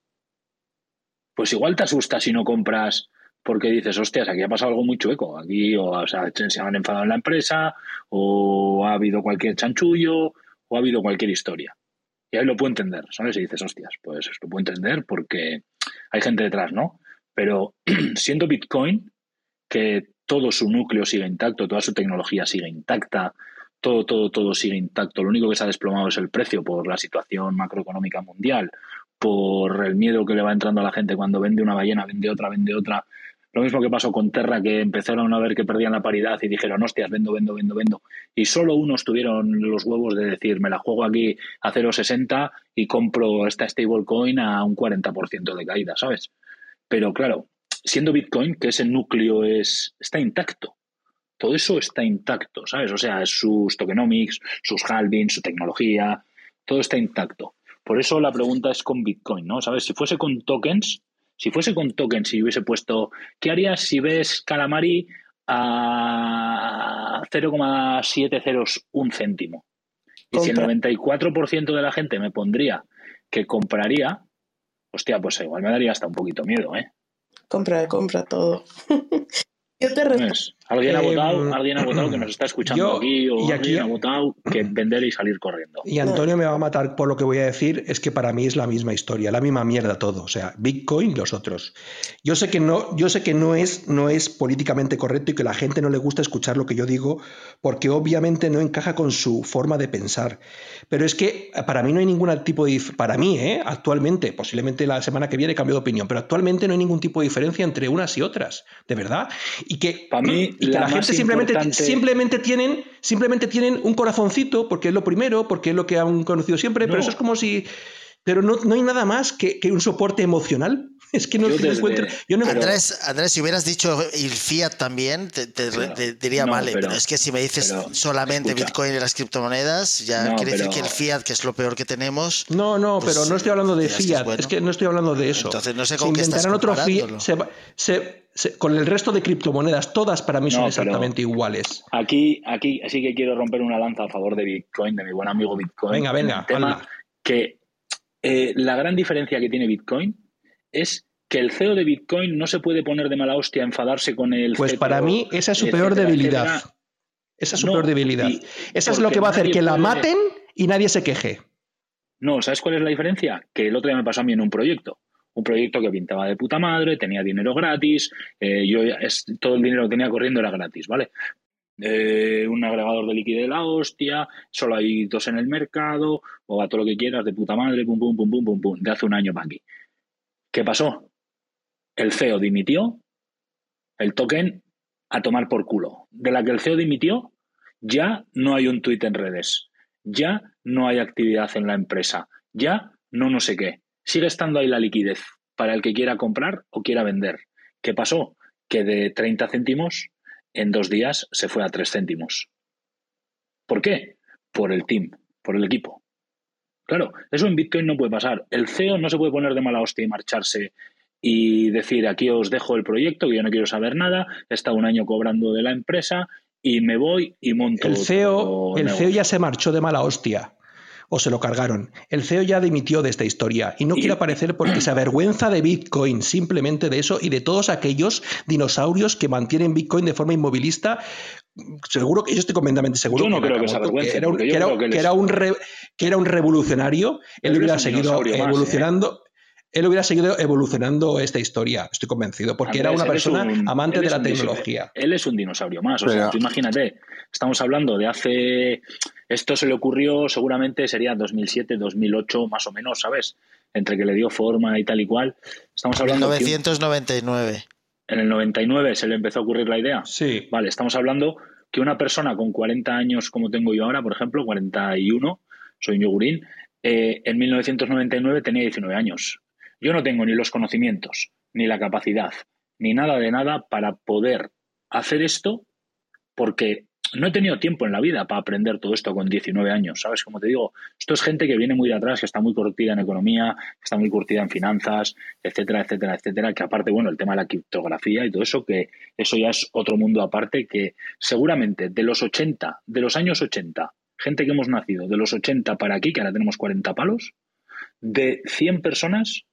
pues igual te asustas si no compras porque dices, hostias, aquí ha pasado algo muy chueco, aquí o, se han enfadado en la empresa, o ha habido cualquier chanchullo, o ha habido cualquier historia. Y ahí lo puedo entender, ¿sabes? Y dices, hostias, pues lo puedo entender porque hay gente detrás, ¿no? Pero siendo Bitcoin, que todo su núcleo sigue intacto, toda su tecnología sigue intacta, todo, todo, todo sigue intacto. Lo único que se ha desplomado es el precio por la situación macroeconómica mundial, por el miedo que le va entrando a la gente cuando vende una ballena, vende otra, vende otra. Lo mismo que pasó con Terra, que empezaron a ver que perdían la paridad y dijeron, hostias, vendo, vendo, vendo, vendo. Y solo unos tuvieron los huevos de decir, me la juego aquí a 0,60 y compro esta stablecoin a un 40% de caída, ¿sabes? Pero claro, siendo Bitcoin, que ese núcleo es, está intacto. Todo eso está intacto, ¿sabes? O sea, sus tokenomics, sus halvings, su tecnología, todo está intacto. Por eso la pregunta es con Bitcoin, ¿no? ¿Sabes? Si fuese con tokens, si fuese con tokens y hubiese puesto, ¿qué harías si ves Calamari a 0,701 céntimo? Y si el Compra. 94% de la gente me pondría que compraría, hostia, pues igual me daría hasta un poquito miedo, ¿eh? Compra, compra todo. Yo te respondo. Alguien ha votado, alguien ha votado que nos está escuchando yo- aquí, o y aquí- alguien ha votado que vender y salir corriendo. Y Antonio me va a matar por lo que voy a decir, es que para mí es la misma historia, la misma mierda todo, o sea, Bitcoin y los otros. Yo sé que no, yo sé que no es, no es políticamente correcto y que a la gente no le gusta escuchar lo que yo digo, porque obviamente no encaja con su forma de pensar. Pero es que para mí no hay ningún tipo de para mí, ¿eh? actualmente, posiblemente la semana que viene cambio de opinión, pero actualmente no hay ningún tipo de diferencia entre unas y otras, de verdad. Y que, Para mí, y que la gente simplemente, importante- simplemente tienen, simplemente tienen un corazoncito, porque es lo primero, porque es lo que han conocido siempre, pero eso es como si. Pero no, no hay nada más que, que un soporte emocional. Es que no Yo que no desde- encuentro. Yo no, Pero- Andrés, Andrés, si hubieras dicho el fiat también, te, te- Claro. te diría No, vale, pero, pero- es que si me dices pero, solamente escucha. Bitcoin y las criptomonedas, ya No, quiere decir que el fiat, que es lo peor que tenemos, No, no, Pues, pero no estoy hablando de dirás que es fiat, bueno. es que no estoy hablando de eso. Entonces, no sé se con qué estás otro fiat, se se- se- con el resto de criptomonedas, todas para mí son exactamente iguales. Aquí, aquí sí que quiero romper una lanza a favor de Bitcoin, de mi buen amigo Bitcoin. Venga, en venga, el tema que eh, la gran diferencia que tiene Bitcoin es que el CEO de Bitcoin no se puede poner de mala hostia a enfadarse con el Pues CTO, para mí esa es su peor debilidad. etcétera. Esa es su No, peor debilidad. Esa es lo que va a hacer que la maten y nadie se queje. No, ¿sabes cuál es la diferencia? Que el otro día me pasó a mí en un proyecto. Un proyecto que pintaba de puta madre, tenía dinero gratis, eh, yo es, todo el dinero que tenía corriendo era gratis, ¿vale? Eh, un agregador de liquidez de la hostia, solo hay dos en el mercado, o a todo lo que quieras, de puta madre, pum, pum, pum, pum, pum, pum, de hace un año para aquí. ¿Qué pasó? El CEO dimitió, el token a tomar por culo. De la que el CEO dimitió, ya no hay un tuit en redes, ya no hay actividad en la empresa, ya no no sé qué. Sigue estando ahí la liquidez para el que quiera comprar o quiera vender. ¿Qué pasó? Que de 30 céntimos en dos días se fue a 3 céntimos. ¿Por qué? Por el team, por el equipo. Claro, eso en Bitcoin no puede pasar. El CEO no se puede poner de mala hostia y marcharse y decir aquí os dejo el proyecto, que yo no quiero saber nada, he estado un año cobrando de la empresa y me voy y monto. El CEO, el. CEO ya se marchó de mala hostia. o se lo cargaron. El CEO ya dimitió de esta historia y no quiere aparecer porque se avergüenza de Bitcoin, simplemente de eso y de todos aquellos dinosaurios que mantienen Bitcoin de forma inmovilista. Seguro que yo estoy completamente seguro Yo no que creo que se Nakamoto, avergüence, era un, que era- que un re- que era un revolucionario, él hubiera seguido más, ¿eh? evolucionando. Él hubiera seguido evolucionando esta historia, estoy convencido, porque era una persona un- amante de la tecnología. Él es un dinosaurio más. O Pero- sea, tú imagínate, estamos hablando de hace. Esto se le ocurrió seguramente sería 2007, 2008, más o menos, ¿sabes? Entre que le dio forma y tal y cual. Estamos hablando que 1999. En el 99 se le empezó a ocurrir la idea. Sí, Vale, estamos hablando que una persona con 40 años, como tengo yo ahora, por ejemplo, 41, soy un yogurín, eh, en 1999 tenía 19 años. Yo no tengo ni los conocimientos, ni la capacidad, ni nada de nada para poder hacer esto porque no he tenido tiempo en la vida para aprender todo esto con 19 años, ¿sabes? Como te digo, esto es gente que viene muy de atrás, que está muy curtida en economía, que está muy curtida en finanzas, etcétera, etcétera, etcétera, que aparte, bueno, el tema de la criptografía y todo eso, que eso ya es otro mundo aparte, que seguramente de los 80, de los años 80, gente que hemos nacido de los 80 para aquí, que ahora tenemos 40 palos, de 100 personas,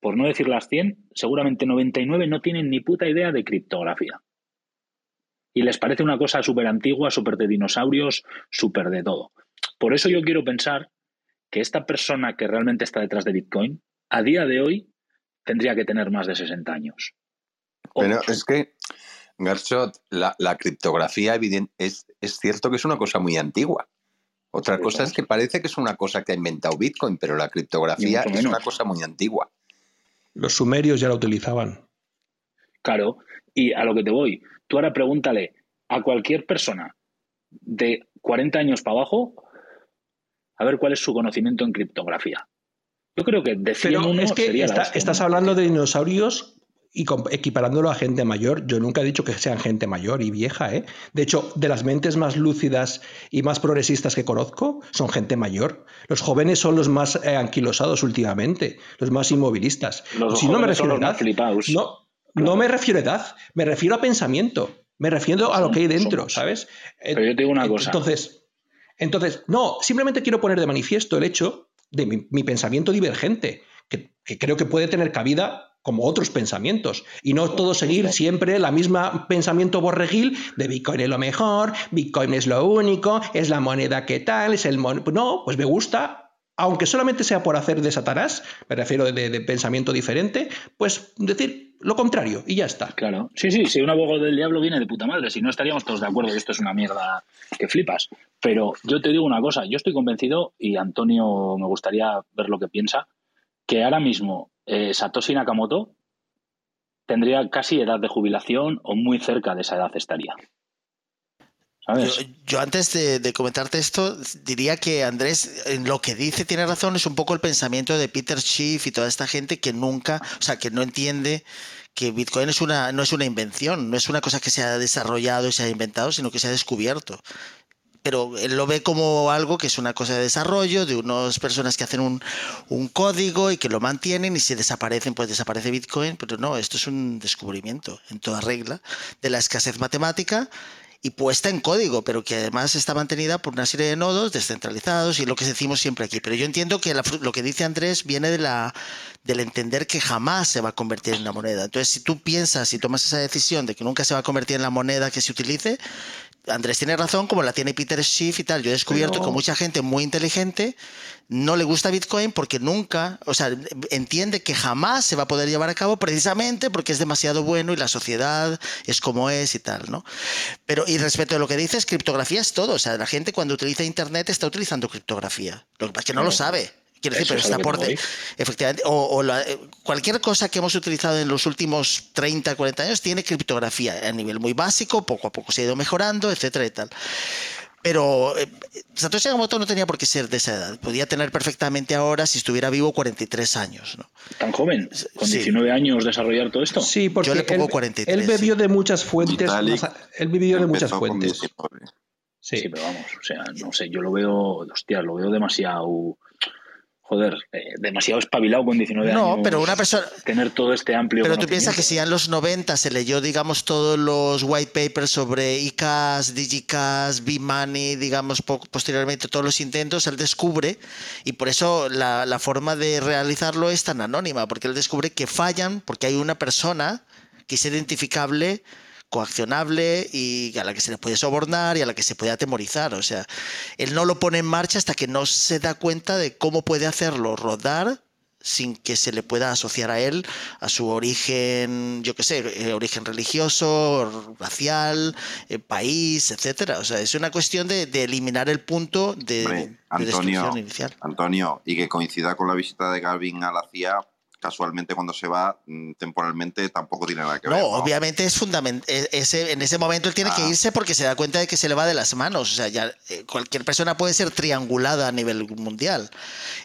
por no decir las 100, seguramente 99 no tienen ni puta idea de criptografía. Y les parece una cosa súper antigua, súper de dinosaurios, súper de todo. Por eso yo quiero pensar que esta persona que realmente está detrás de Bitcoin, a día de hoy, tendría que tener más de 60 años. O- Pero es que, Garchot, la, la criptografía evidente, es, es cierto que es una cosa muy antigua. Otra Sí, cosa es que parece que es una cosa que ha inventado Bitcoin, pero la criptografía es una cosa muy antigua. los sumerios ya la utilizaban. Claro, y a lo que te voy, tú ahora pregúntale a cualquier persona de 40 años para abajo a ver cuál es su conocimiento en criptografía. Yo creo que de 100 Pero uno es que sería está- estás ¿no? hablando de dinosaurios y equiparándolo a gente mayor. Yo nunca he dicho que sean gente mayor y vieja, ¿eh? De hecho, de las mentes más lúcidas y más progresistas que conozco, son gente mayor. Los jóvenes son los más eh, anquilosados últimamente, los más inmovilistas. Los si no me son refiero a los más edad, flipaos. No, no me refiero a edad, me refiero a pensamiento, me refiero a lo que hay dentro, Somos. ¿sabes? Pero yo te digo una cosa. Entonces, entonces, no, simplemente quiero poner de manifiesto el hecho de mi, mi pensamiento divergente, que, que creo que puede tener cabida como otros pensamientos y no todo seguir siempre la misma pensamiento borregil de Bitcoin es lo mejor, Bitcoin es lo único, es la moneda que tal, es el mon no, pues me gusta, aunque solamente sea por hacer de Satanás, me refiero de, pensamiento diferente, pues decir lo contrario y ya está. Claro, sí, sí, si un abogado del diablo viene de puta madre, si no estaríamos todos de acuerdo que esto es una mierda que flipas. Pero yo te digo una cosa, yo estoy convencido, y Antonio me gustaría ver lo que piensa, que ahora mismo eh, Satoshi Nakamoto tendría casi edad de jubilación o muy cerca de esa edad estaría. Yo, ¿Sabes? yo antes de, de comentarte esto, diría que Andrés, en lo que dice, tiene razón, es un poco el pensamiento de Peter Schiff y toda esta gente que nunca, o sea, que no entiende que Bitcoin es una, no es una invención, no es una cosa que se ha desarrollado y se ha inventado, sino que se ha descubierto. Pero él lo ve como algo que es una cosa de desarrollo, de unas personas que hacen un, un código y que lo mantienen y si desaparecen, pues desaparece Bitcoin. Pero no, esto es un descubrimiento en toda regla de la escasez matemática y puesta en código, pero que además está mantenida por una serie de nodos descentralizados y lo que decimos siempre aquí. Pero yo entiendo que la lo que dice Andrés viene de la, del entender que jamás se va a convertir en una moneda. Entonces, si tú piensas y tomas esa decisión de que nunca se va a convertir en la moneda que se utilice, Andrés tiene razón, como la tiene Peter Schiff y tal. Yo he descubierto Pero- que mucha gente muy inteligente no le gusta Bitcoin porque nunca, o sea, entiende que jamás se va a poder llevar a cabo precisamente porque es demasiado bueno y la sociedad es como es y tal, ¿no? Pero, y respecto a lo que dices, criptografía es todo. O sea, la gente cuando utiliza Internet está utilizando criptografía. Lo que pasa es que no lo sabe. Quiero decir, pero es a está lo que por voy. de- Efectivamente. O, o la- eh, cualquier cosa que hemos utilizado en los últimos 30, 40 años tiene criptografía a nivel muy básico, poco a poco se ha ido mejorando, etcétera y tal. Pero eh, Satoshi Nakamoto no tenía por qué ser de esa edad. Podía tener perfectamente ahora, si estuviera vivo, 43 años. ¿no? Tan joven, con Sí. 19 años desarrollar todo esto. Sí, porque Yo le pongo él, 43, él bebió de muchas fuentes. Más él vivió de muchas fuentes. 19. Sí. Sí, pero vamos, o sea, no sé, yo lo veo, hostia, lo veo demasiado. Joder, eh, demasiado espabilado con 19 años. No, pero una persona. Tener todo este amplio. Pero tú piensas que si ya en los 90 se leyó, digamos, todos los white papers sobre ICAS, DigiCash, B-Money, digamos, po- posteriormente todos los intentos, él descubre, y por eso la, la forma de realizarlo es tan anónima, porque él descubre que fallan porque hay una persona que es identificable coaccionable y a la que se le puede sobornar y a la que se puede atemorizar. O sea, él no lo pone en marcha hasta que no se da cuenta de cómo puede hacerlo rodar sin que se le pueda asociar a él, a su origen, yo qué sé, eh, origen religioso, racial, eh, país, etcétera. O sea, es una cuestión de, de eliminar el punto de, Hombre, de Antonio, inicial. Antonio, y que coincida con la visita de Galvin a la CIA, casualmente cuando se va mm, temporalmente tampoco tiene nada que No, ver. obviamente es fundamental. Ese, en ese momento él tiene que Ah. irse porque se da cuenta de que se le va de las manos. O sea, ya eh, cualquier persona puede ser triangulada a nivel mundial.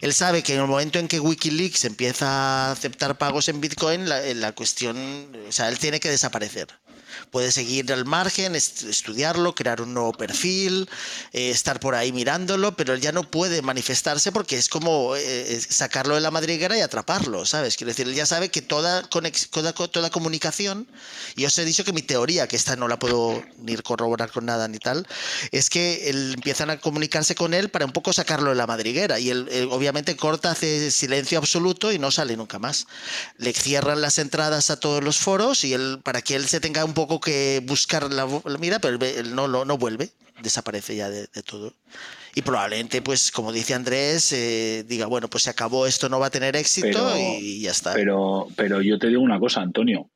Él sabe que en el momento en que WikiLeaks empieza a aceptar pagos en Bitcoin, la, eh, la cuestión, o sea, él tiene que desaparecer. Puede seguir al margen, est- estudiarlo, crear un nuevo perfil, eh, estar por ahí mirándolo, pero él ya no puede manifestarse porque es como eh, es sacarlo de la madriguera y atraparlo, ¿sabes? Quiero decir, él ya sabe que toda, toda, toda comunicación, y os he dicho que mi teoría, que esta no la puedo ni corroborar con nada ni tal, es que él, empiezan a comunicarse con él para un poco sacarlo de la madriguera, y él, él obviamente corta, hace silencio absoluto y no sale nunca más. Le cierran las entradas a todos los foros y él, para que él se tenga un poco que buscar la, la mira, pero él, no, no, no vuelve, desaparece ya de, de todo. Y probablemente, pues, como dice Andrés, eh, diga, bueno, pues se acabó, esto no va a tener éxito Pero- y ya está. Pero, pero yo te digo una cosa, Antonio.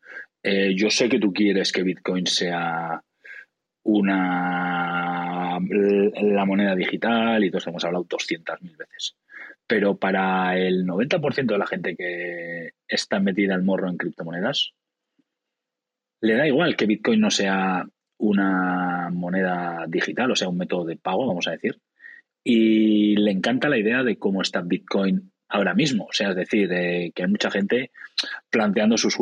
Eh, yo sé que tú quieres que Bitcoin sea una la moneda digital y todos hemos hablado 200.000 veces. Pero para el 90% de la gente que está metida al morro en criptomonedas, le da igual que Bitcoin no sea una moneda digital, o sea, un método de pago, vamos a decir. Y le encanta la idea de cómo está Bitcoin ahora mismo. O sea, es decir, que hay mucha gente planteando sus,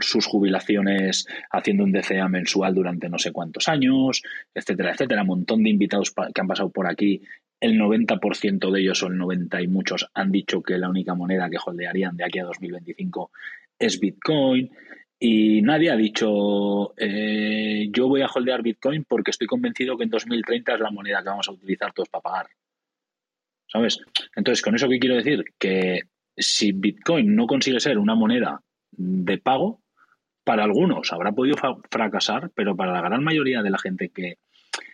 sus jubilaciones haciendo un DCA mensual durante no sé cuántos años, etcétera, etcétera. Un montón de invitados que han pasado por aquí. El 90% de ellos, o el 90 y muchos, han dicho que la única moneda que holdearían de aquí a 2025 es Bitcoin. Y nadie ha dicho, eh, yo voy a holdear Bitcoin porque estoy convencido que en 2030 es la moneda que vamos a utilizar todos para pagar. ¿Sabes? Entonces, con eso qué quiero decir? Que si Bitcoin no consigue ser una moneda de pago, para algunos habrá podido fracasar, pero para la gran mayoría de la gente que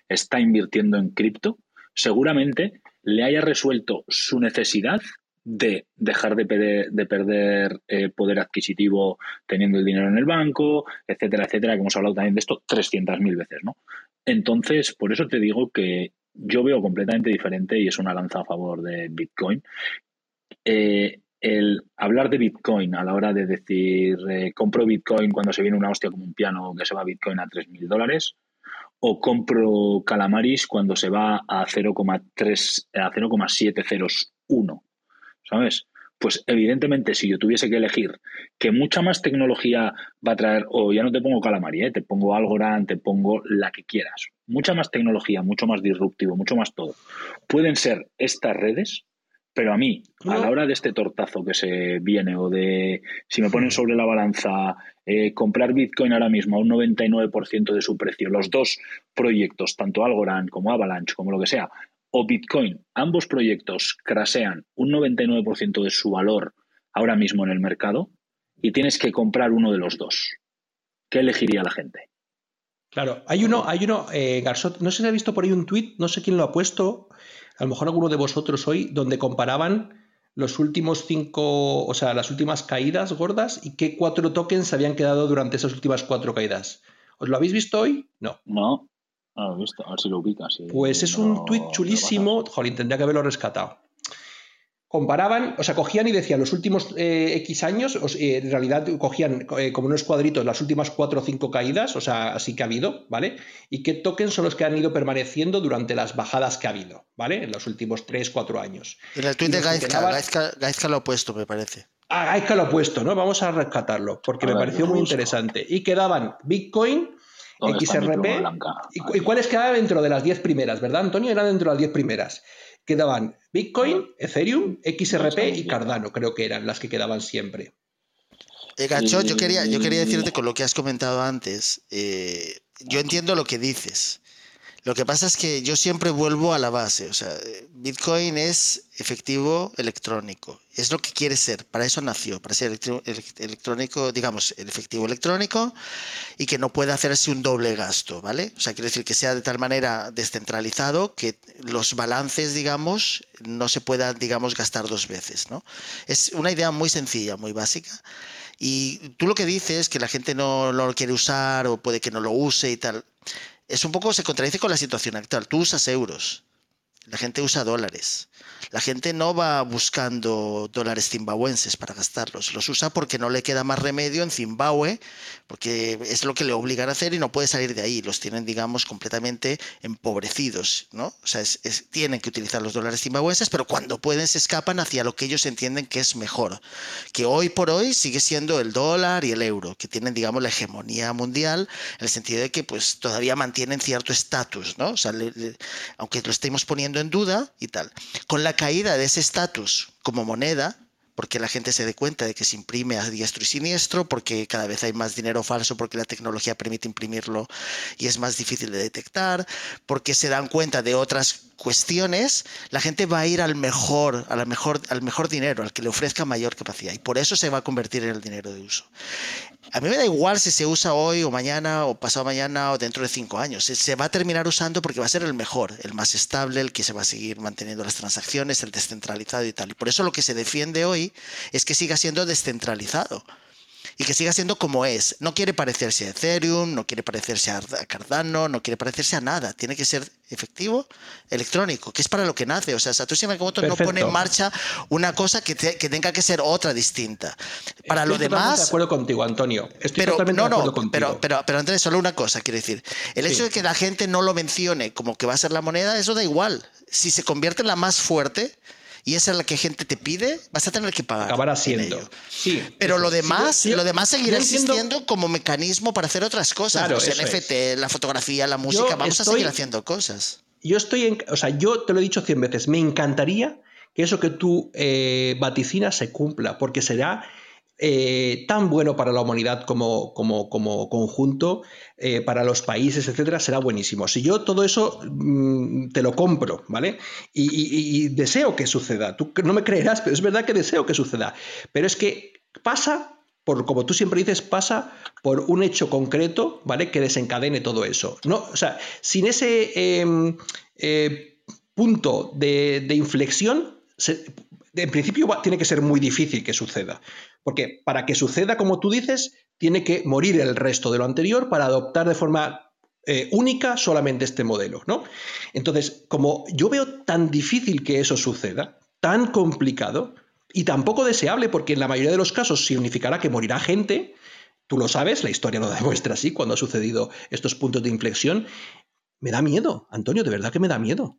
está invirtiendo en cripto, seguramente le haya resuelto su necesidad de dejar de, pede- de perder eh, poder adquisitivo teniendo el dinero en el banco, etcétera, etcétera, que hemos hablado también de esto 300.000 veces, ¿no? Entonces, por eso te digo que yo veo completamente diferente y es una lanza a favor de Bitcoin. Eh, el hablar de Bitcoin a la hora de decir eh, compro Bitcoin cuando se viene una hostia como un piano que se va Bitcoin a 3.000 dólares o compro Calamaris cuando se va a 0,3 a 0,701, ¿sabes? Pues evidentemente si yo tuviese que elegir que mucha más tecnología va a traer, o ya no te pongo Calamari, ¿eh? te pongo Algorand, te pongo la que quieras, mucha más tecnología, mucho más disruptivo, mucho más todo, pueden ser estas redes, pero a mí, a la hora de este tortazo que se viene o de si me ponen sobre la balanza eh, comprar Bitcoin ahora mismo a un 99% de su precio, los dos proyectos, tanto Algorand como Avalanche, como lo que sea, o Bitcoin, ambos proyectos crasean un 99% de su valor ahora mismo en el mercado y tienes que comprar uno de los dos. ¿Qué elegiría la gente? Claro, hay uno, hay uno, eh, Garzot, no sé si ha visto por ahí un tuit, no sé quién lo ha puesto, a lo mejor alguno de vosotros hoy, donde comparaban los últimos cinco, o sea, las últimas caídas gordas y qué cuatro tokens habían quedado durante esas últimas cuatro caídas. ¿Os lo habéis visto hoy? No. No, no lo he visto, a ver si lo ubicas. si Pues es no un tuit chulísimo, jolín, tendría que haberlo rescatado. Comparaban, o sea, cogían y decían los últimos eh, X años, o sea, eh, en realidad cogían eh, como unos cuadritos las últimas cuatro o cinco caídas, o sea, así que ha habido, ¿vale? Y qué tokens son los que han ido permaneciendo durante las bajadas que ha habido, ¿vale? En los últimos tres, cuatro años. En el tweet y de Gaizka, Gaizka, Gaizka lo ha puesto, me parece. Ah, Gaizka lo ha puesto, ¿no? Vamos a rescatarlo, porque A me ver, pareció muy busco. interesante. Y quedaban Bitcoin, ¿Dónde está mi XRP? ¿Y, cu- y cuáles quedaban dentro de las 10 primeras, verdad, Antonio? Eran dentro de las 10 primeras. Quedaban Bitcoin, Ethereum, XRP y Cardano creo que eran las que quedaban siempre. Eh, Gacho, yo quería, yo quería decirte con lo que has comentado antes. eh, yo entiendo lo que dices. Lo que pasa es que yo siempre vuelvo a la base. O sea, Bitcoin es efectivo electrónico. Es lo que quiere ser. Para eso nació. Para ser electrónico, digamos, el efectivo electrónico y que no pueda hacerse un doble gasto, ¿vale? O sea, quiere decir que sea de tal manera descentralizado que los balances, digamos, no se puedan, digamos, gastar dos veces, ¿no? Es una idea muy sencilla, muy básica. Y tú lo que dices, que la gente no lo quiere usar o puede que no lo use y tal, es un poco, se contradice con la situación actual. Tú usas euros, la gente usa dólares. La gente no va buscando dólares zimbabuenses para gastarlos, los usa porque no le queda más remedio en Zimbabue, porque es lo que le obligan a hacer y no puede salir de ahí. Los tienen, digamos, completamente empobrecidos, ¿no? O sea, es- tienen que utilizar los dólares zimbabuenses, pero cuando pueden se escapan hacia lo que ellos entienden que es mejor, que hoy por hoy sigue siendo el dólar y el euro, que tienen, digamos, la hegemonía mundial, en el sentido de que pues todavía mantienen cierto estatus, ¿no? O sea, aunque lo estemos poniendo en duda y tal. Con la caída de ese estatus como moneda, porque la gente se dé cuenta de que se imprime a diestro y siniestro, porque cada vez hay más dinero falso, porque la tecnología permite imprimirlo y es más difícil de detectar, porque se dan cuenta de otras cuestiones, la gente va a ir al mejor, a la mejor, al mejor dinero, al que le ofrezca mayor capacidad, y por eso se va a convertir en el dinero de uso. A mí me da igual si se usa hoy o mañana o pasado mañana o dentro de cinco años. Se, se va a terminar usando porque va a ser el mejor, el más estable, el que se va a seguir manteniendo las transacciones, el descentralizado y tal. Y por eso lo que se defiende hoy es que siga siendo descentralizado y que siga siendo como es. No quiere parecerse a Ethereum, no quiere parecerse a Cardano, no quiere parecerse a nada. Tiene que ser efectivo, electrónico, que es para lo que nace. O sea, Satoshi Nakamoto no pone en Perfecto. marcha una cosa que, te- que tenga que ser otra distinta. Para lo Estoy totalmente demás, de acuerdo contigo, Antonio. Estoy pero totalmente no, de acuerdo no, contigo. pero, pero, pero Andrés, solo una cosa quiero decir. El hecho Sí. de que la gente no lo mencione como que va a ser la moneda, eso da igual. Si se convierte en la más fuerte y esa es la que gente te pide, vas a tener que pagar. Siendo. ello. Sí. Pero lo demás, Sí, yo- lo demás seguirá entiendo- existiendo como mecanismo para hacer otras cosas. Claro, NFT, la fotografía, la música, vamos a seguir haciendo cosas. Yo estoy en. O sea, yo te lo he dicho cien veces. Me encantaría que eso que tú eh, vaticinas se cumpla, porque será eh, tan bueno para la humanidad como, como, conjunto, eh, para los países, etcétera, será buenísimo. Si yo todo eso mm, te lo compro, ¿vale? Y, deseo que suceda. Tú no me creerás, pero es verdad que deseo que suceda. Pero es que pasa. Por, como tú siempre dices, pasa por un hecho concreto, ¿vale? Que desencadene todo eso. No, o sea, sin ese em, eh, punto de, de inflexión, en principio tiene que ser muy difícil que suceda. Porque para que suceda, como tú dices, tiene que morir el resto de lo anterior para adoptar de forma eh, única solamente este modelo, ¿no? Entonces, como yo veo tan difícil que eso suceda, tan complicado y tan poco deseable, porque en la mayoría de los casos significará que morirá gente, tú lo sabes, la historia lo demuestra así cuando ha sucedido estos puntos de inflexión, me da miedo, Antonio, de verdad que me da miedo.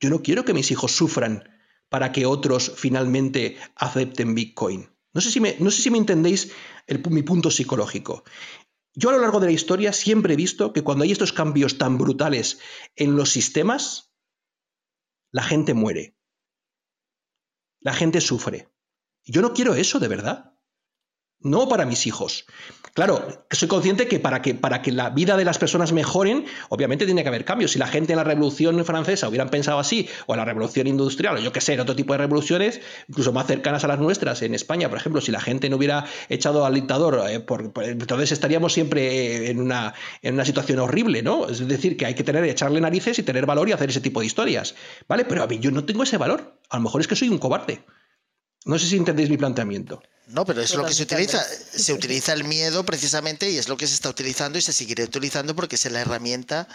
Yo no quiero que mis hijos sufran para que otros finalmente acepten Bitcoin. No sé si me, no sé si me entendéis el mi punto psicológico. Yo a lo largo de la historia siempre he visto que cuando hay estos cambios tan brutales en los sistemas, la gente muere. La gente sufre. Yo no quiero eso, de verdad. No para mis hijos. Claro, soy consciente que para, que para que la vida de las personas mejoren, obviamente tiene que haber cambios. Si la gente en la Revolución Francesa hubieran pensado así, o en la Revolución Industrial, o yo qué sé, en otro tipo de revoluciones, incluso más cercanas a las nuestras, en España, por ejemplo, si la gente no hubiera echado al dictador, eh, por- entonces estaríamos siempre en una, en una situación horrible, ¿no? Es decir, que hay que tener, echarle narices y tener valor y hacer ese tipo de historias. ¿Vale? Pero a mí yo no tengo ese valor. A lo mejor es que soy un cobarde. No sé si entendéis mi planteamiento. No, pero es lo que se utiliza. Se utiliza el miedo precisamente y es lo que se está utilizando y se seguirá utilizando porque es la herramienta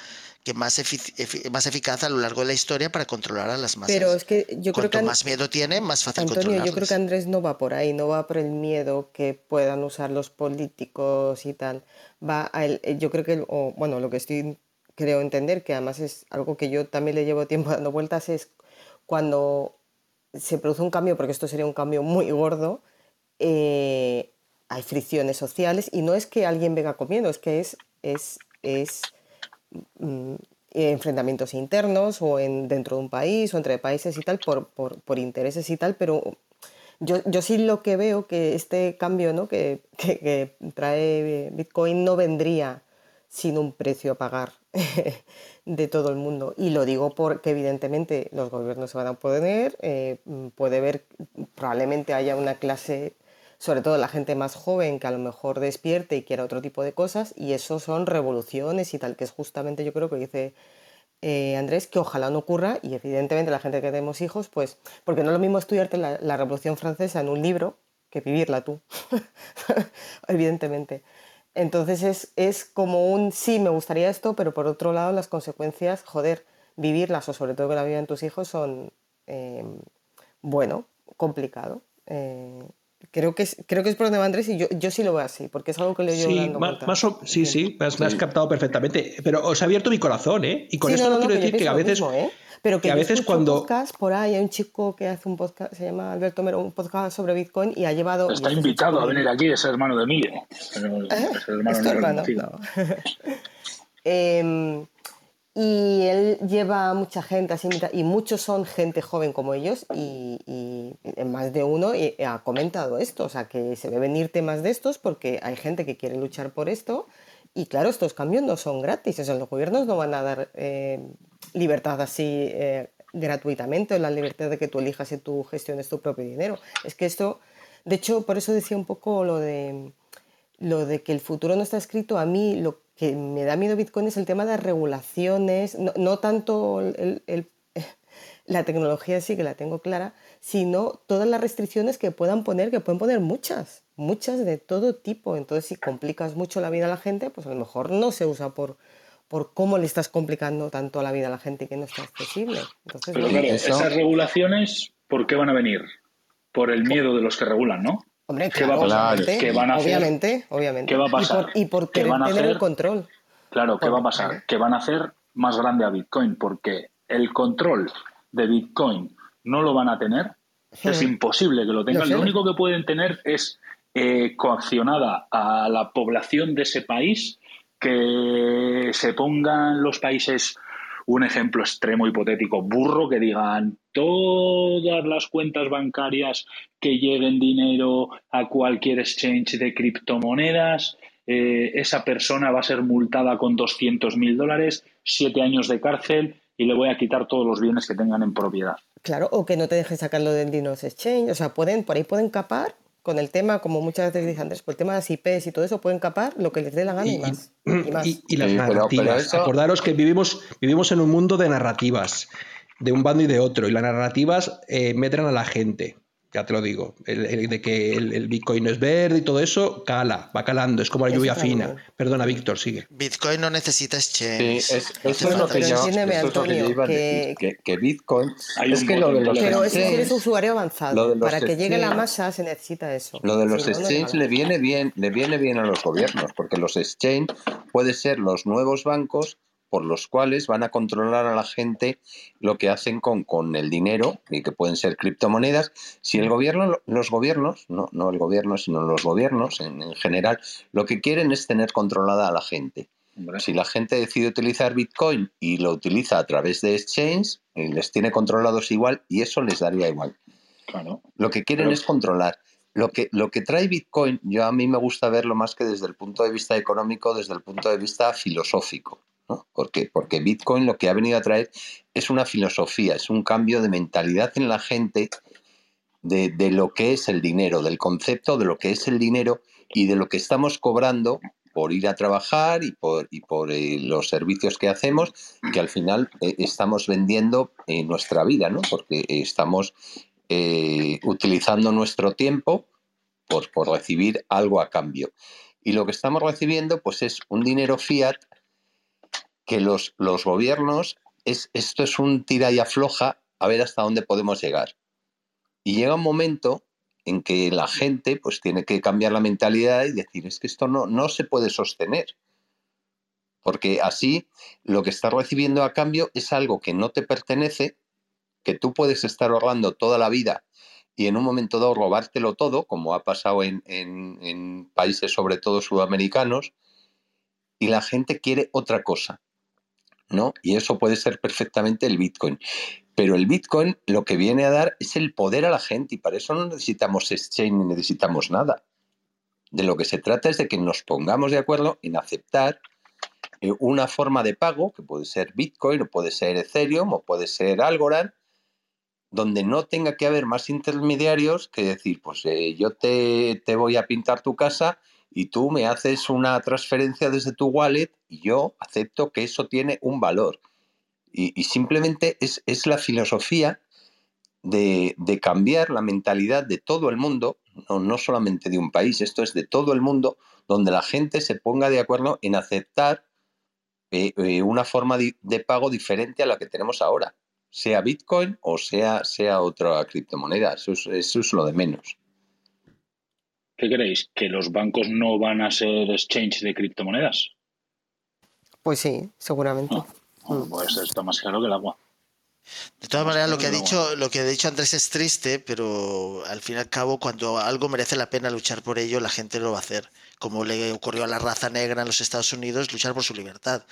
que más, efic- efi- más eficaz a lo largo de la historia para controlar a las masas. Pero es que yo creo Cuanto que an- más miedo tiene, más fácil Antonio, yo creo que Andrés no va por ahí, no va por el miedo que puedan usar los políticos y tal. Va a el- eh, yo creo que, el- o, bueno, lo que estoy, creo entender, que además es algo que yo también le llevo tiempo dando vueltas, es cuando se produce un cambio, porque esto sería un cambio muy gordo, eh, hay fricciones sociales y no es que alguien venga comiendo, es que es, es, es mm, eh, enfrentamientos internos o en, dentro de un país o entre países y tal por, por, intereses y tal, pero yo, yo, sí lo que veo que este cambio ¿no? que, que, trae Bitcoin no vendría sin un precio a pagar de todo el mundo. Y lo digo porque evidentemente los gobiernos se van a oponer, eh, puede ver, probablemente haya una clase, sobre todo la gente más joven, que a lo mejor despierte y quiera otro tipo de cosas, y eso son revoluciones y tal, que es justamente yo creo que dice eh, Andrés, que ojalá no ocurra, y evidentemente la gente que tenemos hijos, pues, porque no es lo mismo estudiarte la, Revolución Francesa en un libro que vivirla tú, evidentemente. Entonces es, es, como un sí, me gustaría esto, pero por otro lado las consecuencias, joder, vivirlas o sobre todo que la vivan tus hijos son, eh, bueno, complicado. Eh, creo, que es, creo que es por donde va Andrés y yo, yo sí lo veo así, porque es algo que le sí, dando más, más o, sí, sí, me has, me has, captado perfectamente, pero os ha abierto mi corazón, ¿eh? Y con sí, esto no, no, no, quiero decir que a veces... Mismo, ¿eh? Pero que, que a veces cuando... Un podcast por ahí hay un chico que hace un podcast, se llama Alberto Mero, un podcast sobre Bitcoin y ha llevado... Está invitado a venir aquí, es hermano de Emilio. Pero ¿Eh? es hermano, ¿Es tu hermano? No. eh, y él lleva mucha gente así, y muchos son gente joven como ellos, y, y más de uno ha comentado esto, o sea, que se ve venir temas de estos porque hay gente que quiere luchar por esto, y claro, estos cambios no son gratis, o sea, los gobiernos no van a dar eh, libertad así eh, gratuitamente, la libertad de que tú elijas y tú gestiones tu propio dinero. Es que esto, de hecho, por eso decía un poco lo de, lo de que el futuro no está escrito, a mí lo que me da miedo Bitcoin es el tema de las regulaciones, no, no tanto el, el, la tecnología sí que la tengo clara, sino todas las restricciones que puedan poner, que pueden poner muchas, muchas de todo tipo. Entonces, si complicas mucho la vida a la gente, pues a lo mejor no se usa por, por cómo le estás complicando tanto la vida a la gente que no está accesible. Entonces, Pero claro, eso... esas regulaciones, ¿por qué van a venir? Por el miedo de los que regulan, ¿no? Hombre, ¿Qué claro, va a pasar? obviamente, ¿Qué van a hacer? obviamente, obviamente. ¿Qué va a pasar? Y por, y por ¿Qué querer van a tener hacer? el control. Claro, ¿qué va a pasar? Que van a hacer más grande a Bitcoin, porque el control de Bitcoin no lo van a tener. Es Hmm. imposible que lo tengan. Lo único que pueden tener es eh, coaccionada a la población de ese país que se pongan los países, un ejemplo extremo hipotético, burro, que digan todas las cuentas bancarias que lleguen dinero a cualquier exchange de criptomonedas, eh, esa persona va a ser multada con 200 mil dólares, siete años de cárcel y le voy a quitar todos los bienes que tengan en propiedad. Claro, o que no te dejen sacarlo del Dinos Exchange. O sea, pueden, por ahí pueden capar con el tema, como muchas veces dice Andrés, por el tema de las IPs y todo eso, pueden capar lo que les dé la gana y, Y- más. Y más. Y, y las Sí, pero- pero narrativas. eso- Acordaros que vivimos, vivimos en un mundo de narrativas, de un bando y de otro, y las narrativas eh, medran a la gente. Ya te lo digo. El, el de que el, el Bitcoin no es verde y todo eso, cala, va calando, es como la lluvia fina. Perdona, Víctor, sigue. Bitcoin no necesita Sí, exchange. es, No eso es lo que yo, eso es lo que yo Antonio, iba a que- decir, que, que Bitcoin, Hay es un que lo de botón los de Pero eso si eres exchanges, usuario avanzado. lo de los Para que llegue la masa se necesita eso. lo de los Si no, no exchanges le viene bien, le viene bien a los gobiernos, porque los exchanges pueden ser los nuevos bancos por los cuales van a controlar a la gente lo que hacen con, con el dinero, y que pueden ser criptomonedas. Si el gobierno, los gobiernos, no, no el gobierno, sino los gobiernos en, en general, lo que quieren es tener controlada a la gente. Hombre, Si la gente decide utilizar Bitcoin y lo utiliza a través de exchange, les tiene controlados igual y eso les daría igual. claro. Lo que quieren Pero- es controlar. Lo que, lo que trae Bitcoin, yo a mí me gusta verlo más que desde el punto de vista económico, desde el punto de vista filosófico. Porque, porque Bitcoin lo que ha venido a traer es una filosofía, es un cambio de mentalidad en la gente de, de lo que es el dinero, del concepto de lo que es el dinero y de lo que estamos cobrando por ir a trabajar y por, y por eh, los servicios que hacemos, que al final eh, estamos vendiendo nuestra vida, ¿no? Porque estamos eh, utilizando nuestro tiempo por, por recibir algo a cambio. Y lo que estamos recibiendo, pues es un dinero fiat que los, los gobiernos, es, esto es un tira y afloja a ver hasta dónde podemos llegar. Y llega un momento en que la gente pues tiene que cambiar la mentalidad y decir, es que esto no, no se puede sostener. Porque así lo que estás recibiendo a cambio es algo que no te pertenece, que tú puedes estar ahorrando toda la vida y en un momento dado robártelo todo, como ha pasado en, en- en países sobre todo sudamericanos, y la gente quiere otra cosa. ¿No? Y eso puede ser perfectamente el Bitcoin. Pero el Bitcoin lo que viene a dar es el poder a la gente y para eso no necesitamos exchange ni necesitamos nada. De lo que se trata es de que nos pongamos de acuerdo en aceptar eh, una forma de pago, que puede ser Bitcoin, o puede ser Ethereum, o puede ser Algorand, donde no tenga que haber más intermediarios que decir, pues eh, yo te, te voy a pintar tu casa y tú me haces una transferencia desde tu wallet y yo acepto que eso tiene un valor. Y, simplemente es, es, la filosofía de, de, cambiar la mentalidad de todo el mundo, no, no, solamente de un país, esto es de todo el mundo, donde la gente se ponga de acuerdo en aceptar eh, eh, una forma de, pago diferente a la que tenemos ahora, sea Bitcoin o sea, sea otra criptomoneda, eso es, eso es lo de menos. ¿Qué creéis? ¿Que los bancos no van a ser exchange de criptomonedas? Pues sí, seguramente. Ah, ah, pues está más claro que el agua. De todas maneras, lo que ha dicho, lo que ha dicho Andrés es triste, pero al fin y al cabo, cuando algo merece la pena luchar por ello, la gente lo va a hacer como le ocurrió a la raza negra en los Estados Unidos, luchar por su libertad.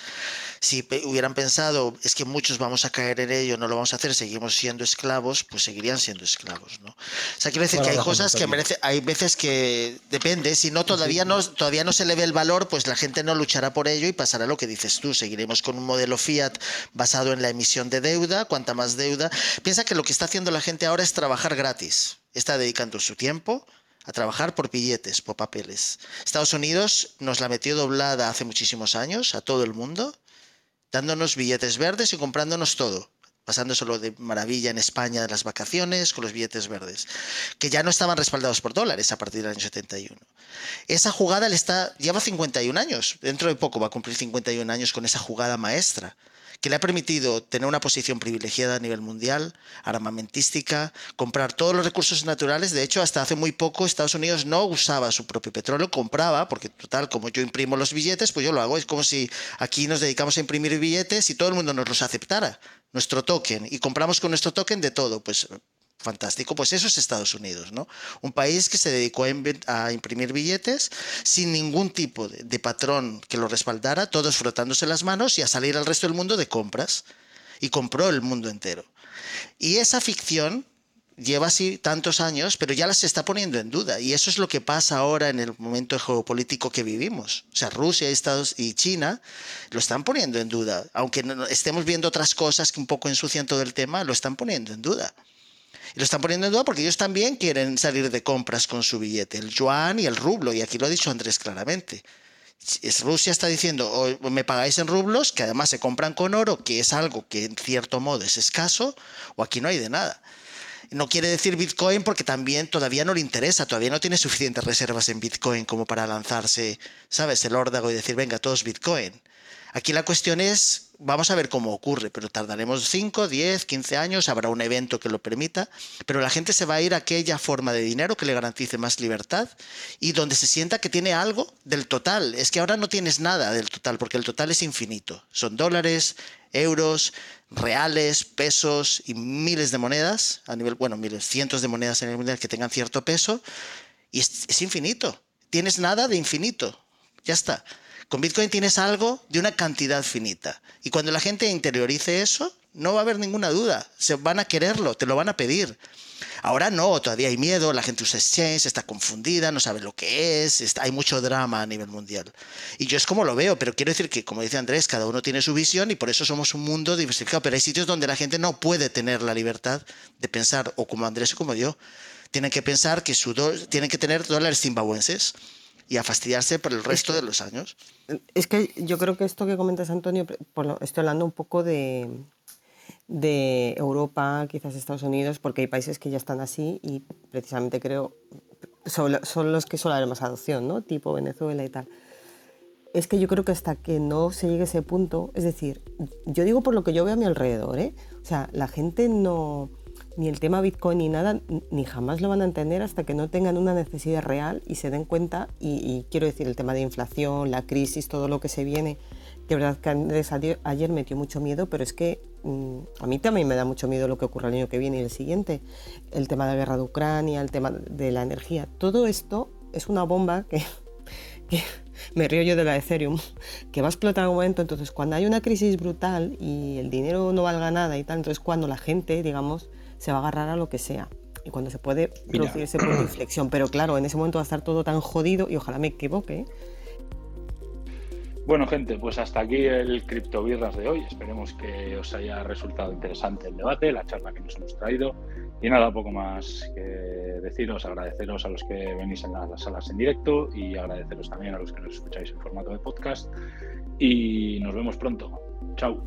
Si hubieran pensado, es que muchos vamos a caer en ello, no lo vamos a hacer, seguimos siendo esclavos, pues seguirían siendo esclavos, ¿no? O sea, quiero decir que hay cosas que merece, hay veces que depende, si no todavía no todavía no se le ve el valor, pues la gente no luchará por ello y pasará lo que dices tú, seguiremos con un modelo fiat basado en la emisión de deuda, cuanta más deuda. Piensa que lo que está haciendo la gente ahora es trabajar gratis. Está dedicando su tiempo, a trabajar por billetes, por papeles. Estados Unidos nos la metió doblada hace muchísimos años a todo el mundo, dándonos billetes verdes y comprándonos todo, pasándoselo de maravilla en España de las vacaciones con los billetes verdes, que ya no estaban respaldados por dólares a partir del año 71. Esa jugada le está lleva 51 años, dentro de poco va a cumplir 51 años con esa jugada maestra que le ha permitido tener una posición privilegiada a nivel mundial, armamentística, comprar todos los recursos naturales. De hecho, hasta hace muy poco Estados Unidos no usaba su propio petróleo, compraba, porque total, como yo imprimo los billetes, pues yo lo hago. Es como si aquí nos dedicamos a imprimir billetes y todo el mundo nos los aceptara, nuestro token, y compramos con nuestro token de todo. Pues fantástico, pues eso es Estados Unidos, ¿no? Un país que se dedicó a, imprimir billetes sin ningún tipo de, patrón que lo respaldara, todos frotándose las manos y a salir al resto del mundo de compras. Y compró el mundo entero. Y esa ficción lleva así tantos años, pero ya la se está poniendo en duda. Y eso es lo que pasa ahora en el momento geopolítico que vivimos. O sea, Rusia, Estados y China lo están poniendo en duda. Aunque estemos viendo otras cosas que un poco ensucian todo el tema, lo están poniendo en duda. Y lo están poniendo en duda porque ellos también quieren salir de compras con su billete, el yuan y el rublo, y aquí lo ha dicho Andrés claramente. Rusia está diciendo, o me pagáis en rublos, que además se compran con oro, que es algo que en cierto modo es escaso, o aquí no hay de nada. No quiere decir Bitcoin porque también todavía no le interesa, todavía no tiene suficientes reservas en Bitcoin como para lanzarse, ¿sabes?, el órdago y decir, venga, todos Bitcoin. Aquí la cuestión es, vamos a ver cómo ocurre, pero tardaremos 5, 10, 15 años, habrá un evento que lo permita, pero la gente se va a ir a aquella forma de dinero que le garantice más libertad y donde se sienta que tiene algo del total. Es que ahora no tienes nada del total, porque el total es infinito. Son dólares, euros, reales, pesos y miles de monedas, a nivel, bueno, miles, cientos de monedas en el mundial que tengan cierto peso, y es infinito. Tienes nada de infinito. Ya está. Con Bitcoin tienes algo de una cantidad finita. Y cuando la gente interiorice eso, no va a haber ninguna duda. Se van a quererlo, te lo van a pedir. Ahora no, todavía hay miedo, la gente usa exchange, está confundida, no sabe lo que es, hay mucho drama a nivel mundial. Y yo es como lo veo, pero quiero decir que, como dice Andrés, cada uno tiene su visión y por eso somos un mundo diversificado. Pero hay sitios donde la gente no puede tener la libertad de pensar, o como Andrés o como yo, tienen que pensar que su tienen que tener dólares zimbabuenses y a fastidiarse por el resto de los años. Es que yo creo que esto que comentas, Antonio, estoy hablando un poco de, de Europa, quizás Estados Unidos, porque hay países que ya están así y precisamente creo son, son los que suele haber más adopción, ¿no? tipo Venezuela y tal. Es que yo creo que hasta que no se llegue a ese punto, es decir, yo digo por lo que yo veo a mi alrededor, ¿eh? o sea, la gente no, ni el tema Bitcoin ni nada, ni jamás lo van a entender hasta que no tengan una necesidad real y se den cuenta, y, quiero decir, el tema de inflación, la crisis, todo lo que se viene, que verdad que Andrés ayer metió mucho miedo, pero es que mm, a mí también me da mucho miedo lo que ocurra el año que viene y el siguiente, el tema de la guerra de Ucrania, el tema de la energía, todo esto es una bomba que, me río yo de la Ethereum, que va a explotar en un momento, entonces cuando hay una crisis brutal y el dinero no valga nada y tal, entonces cuando la gente, digamos, se va a agarrar a lo que sea. Y cuando se puede producir ese punto de inflexión. Pero claro, en ese momento va a estar todo tan jodido y ojalá me equivoque. ¿eh? Bueno, gente, pues hasta aquí el Criptobirras de hoy. Esperemos que os haya resultado interesante el debate, la charla que nos hemos traído. Y nada, poco más que deciros, agradeceros a los que venís en las salas en directo y agradeceros también a los que nos escucháis en formato de podcast. Y nos vemos pronto. Chao.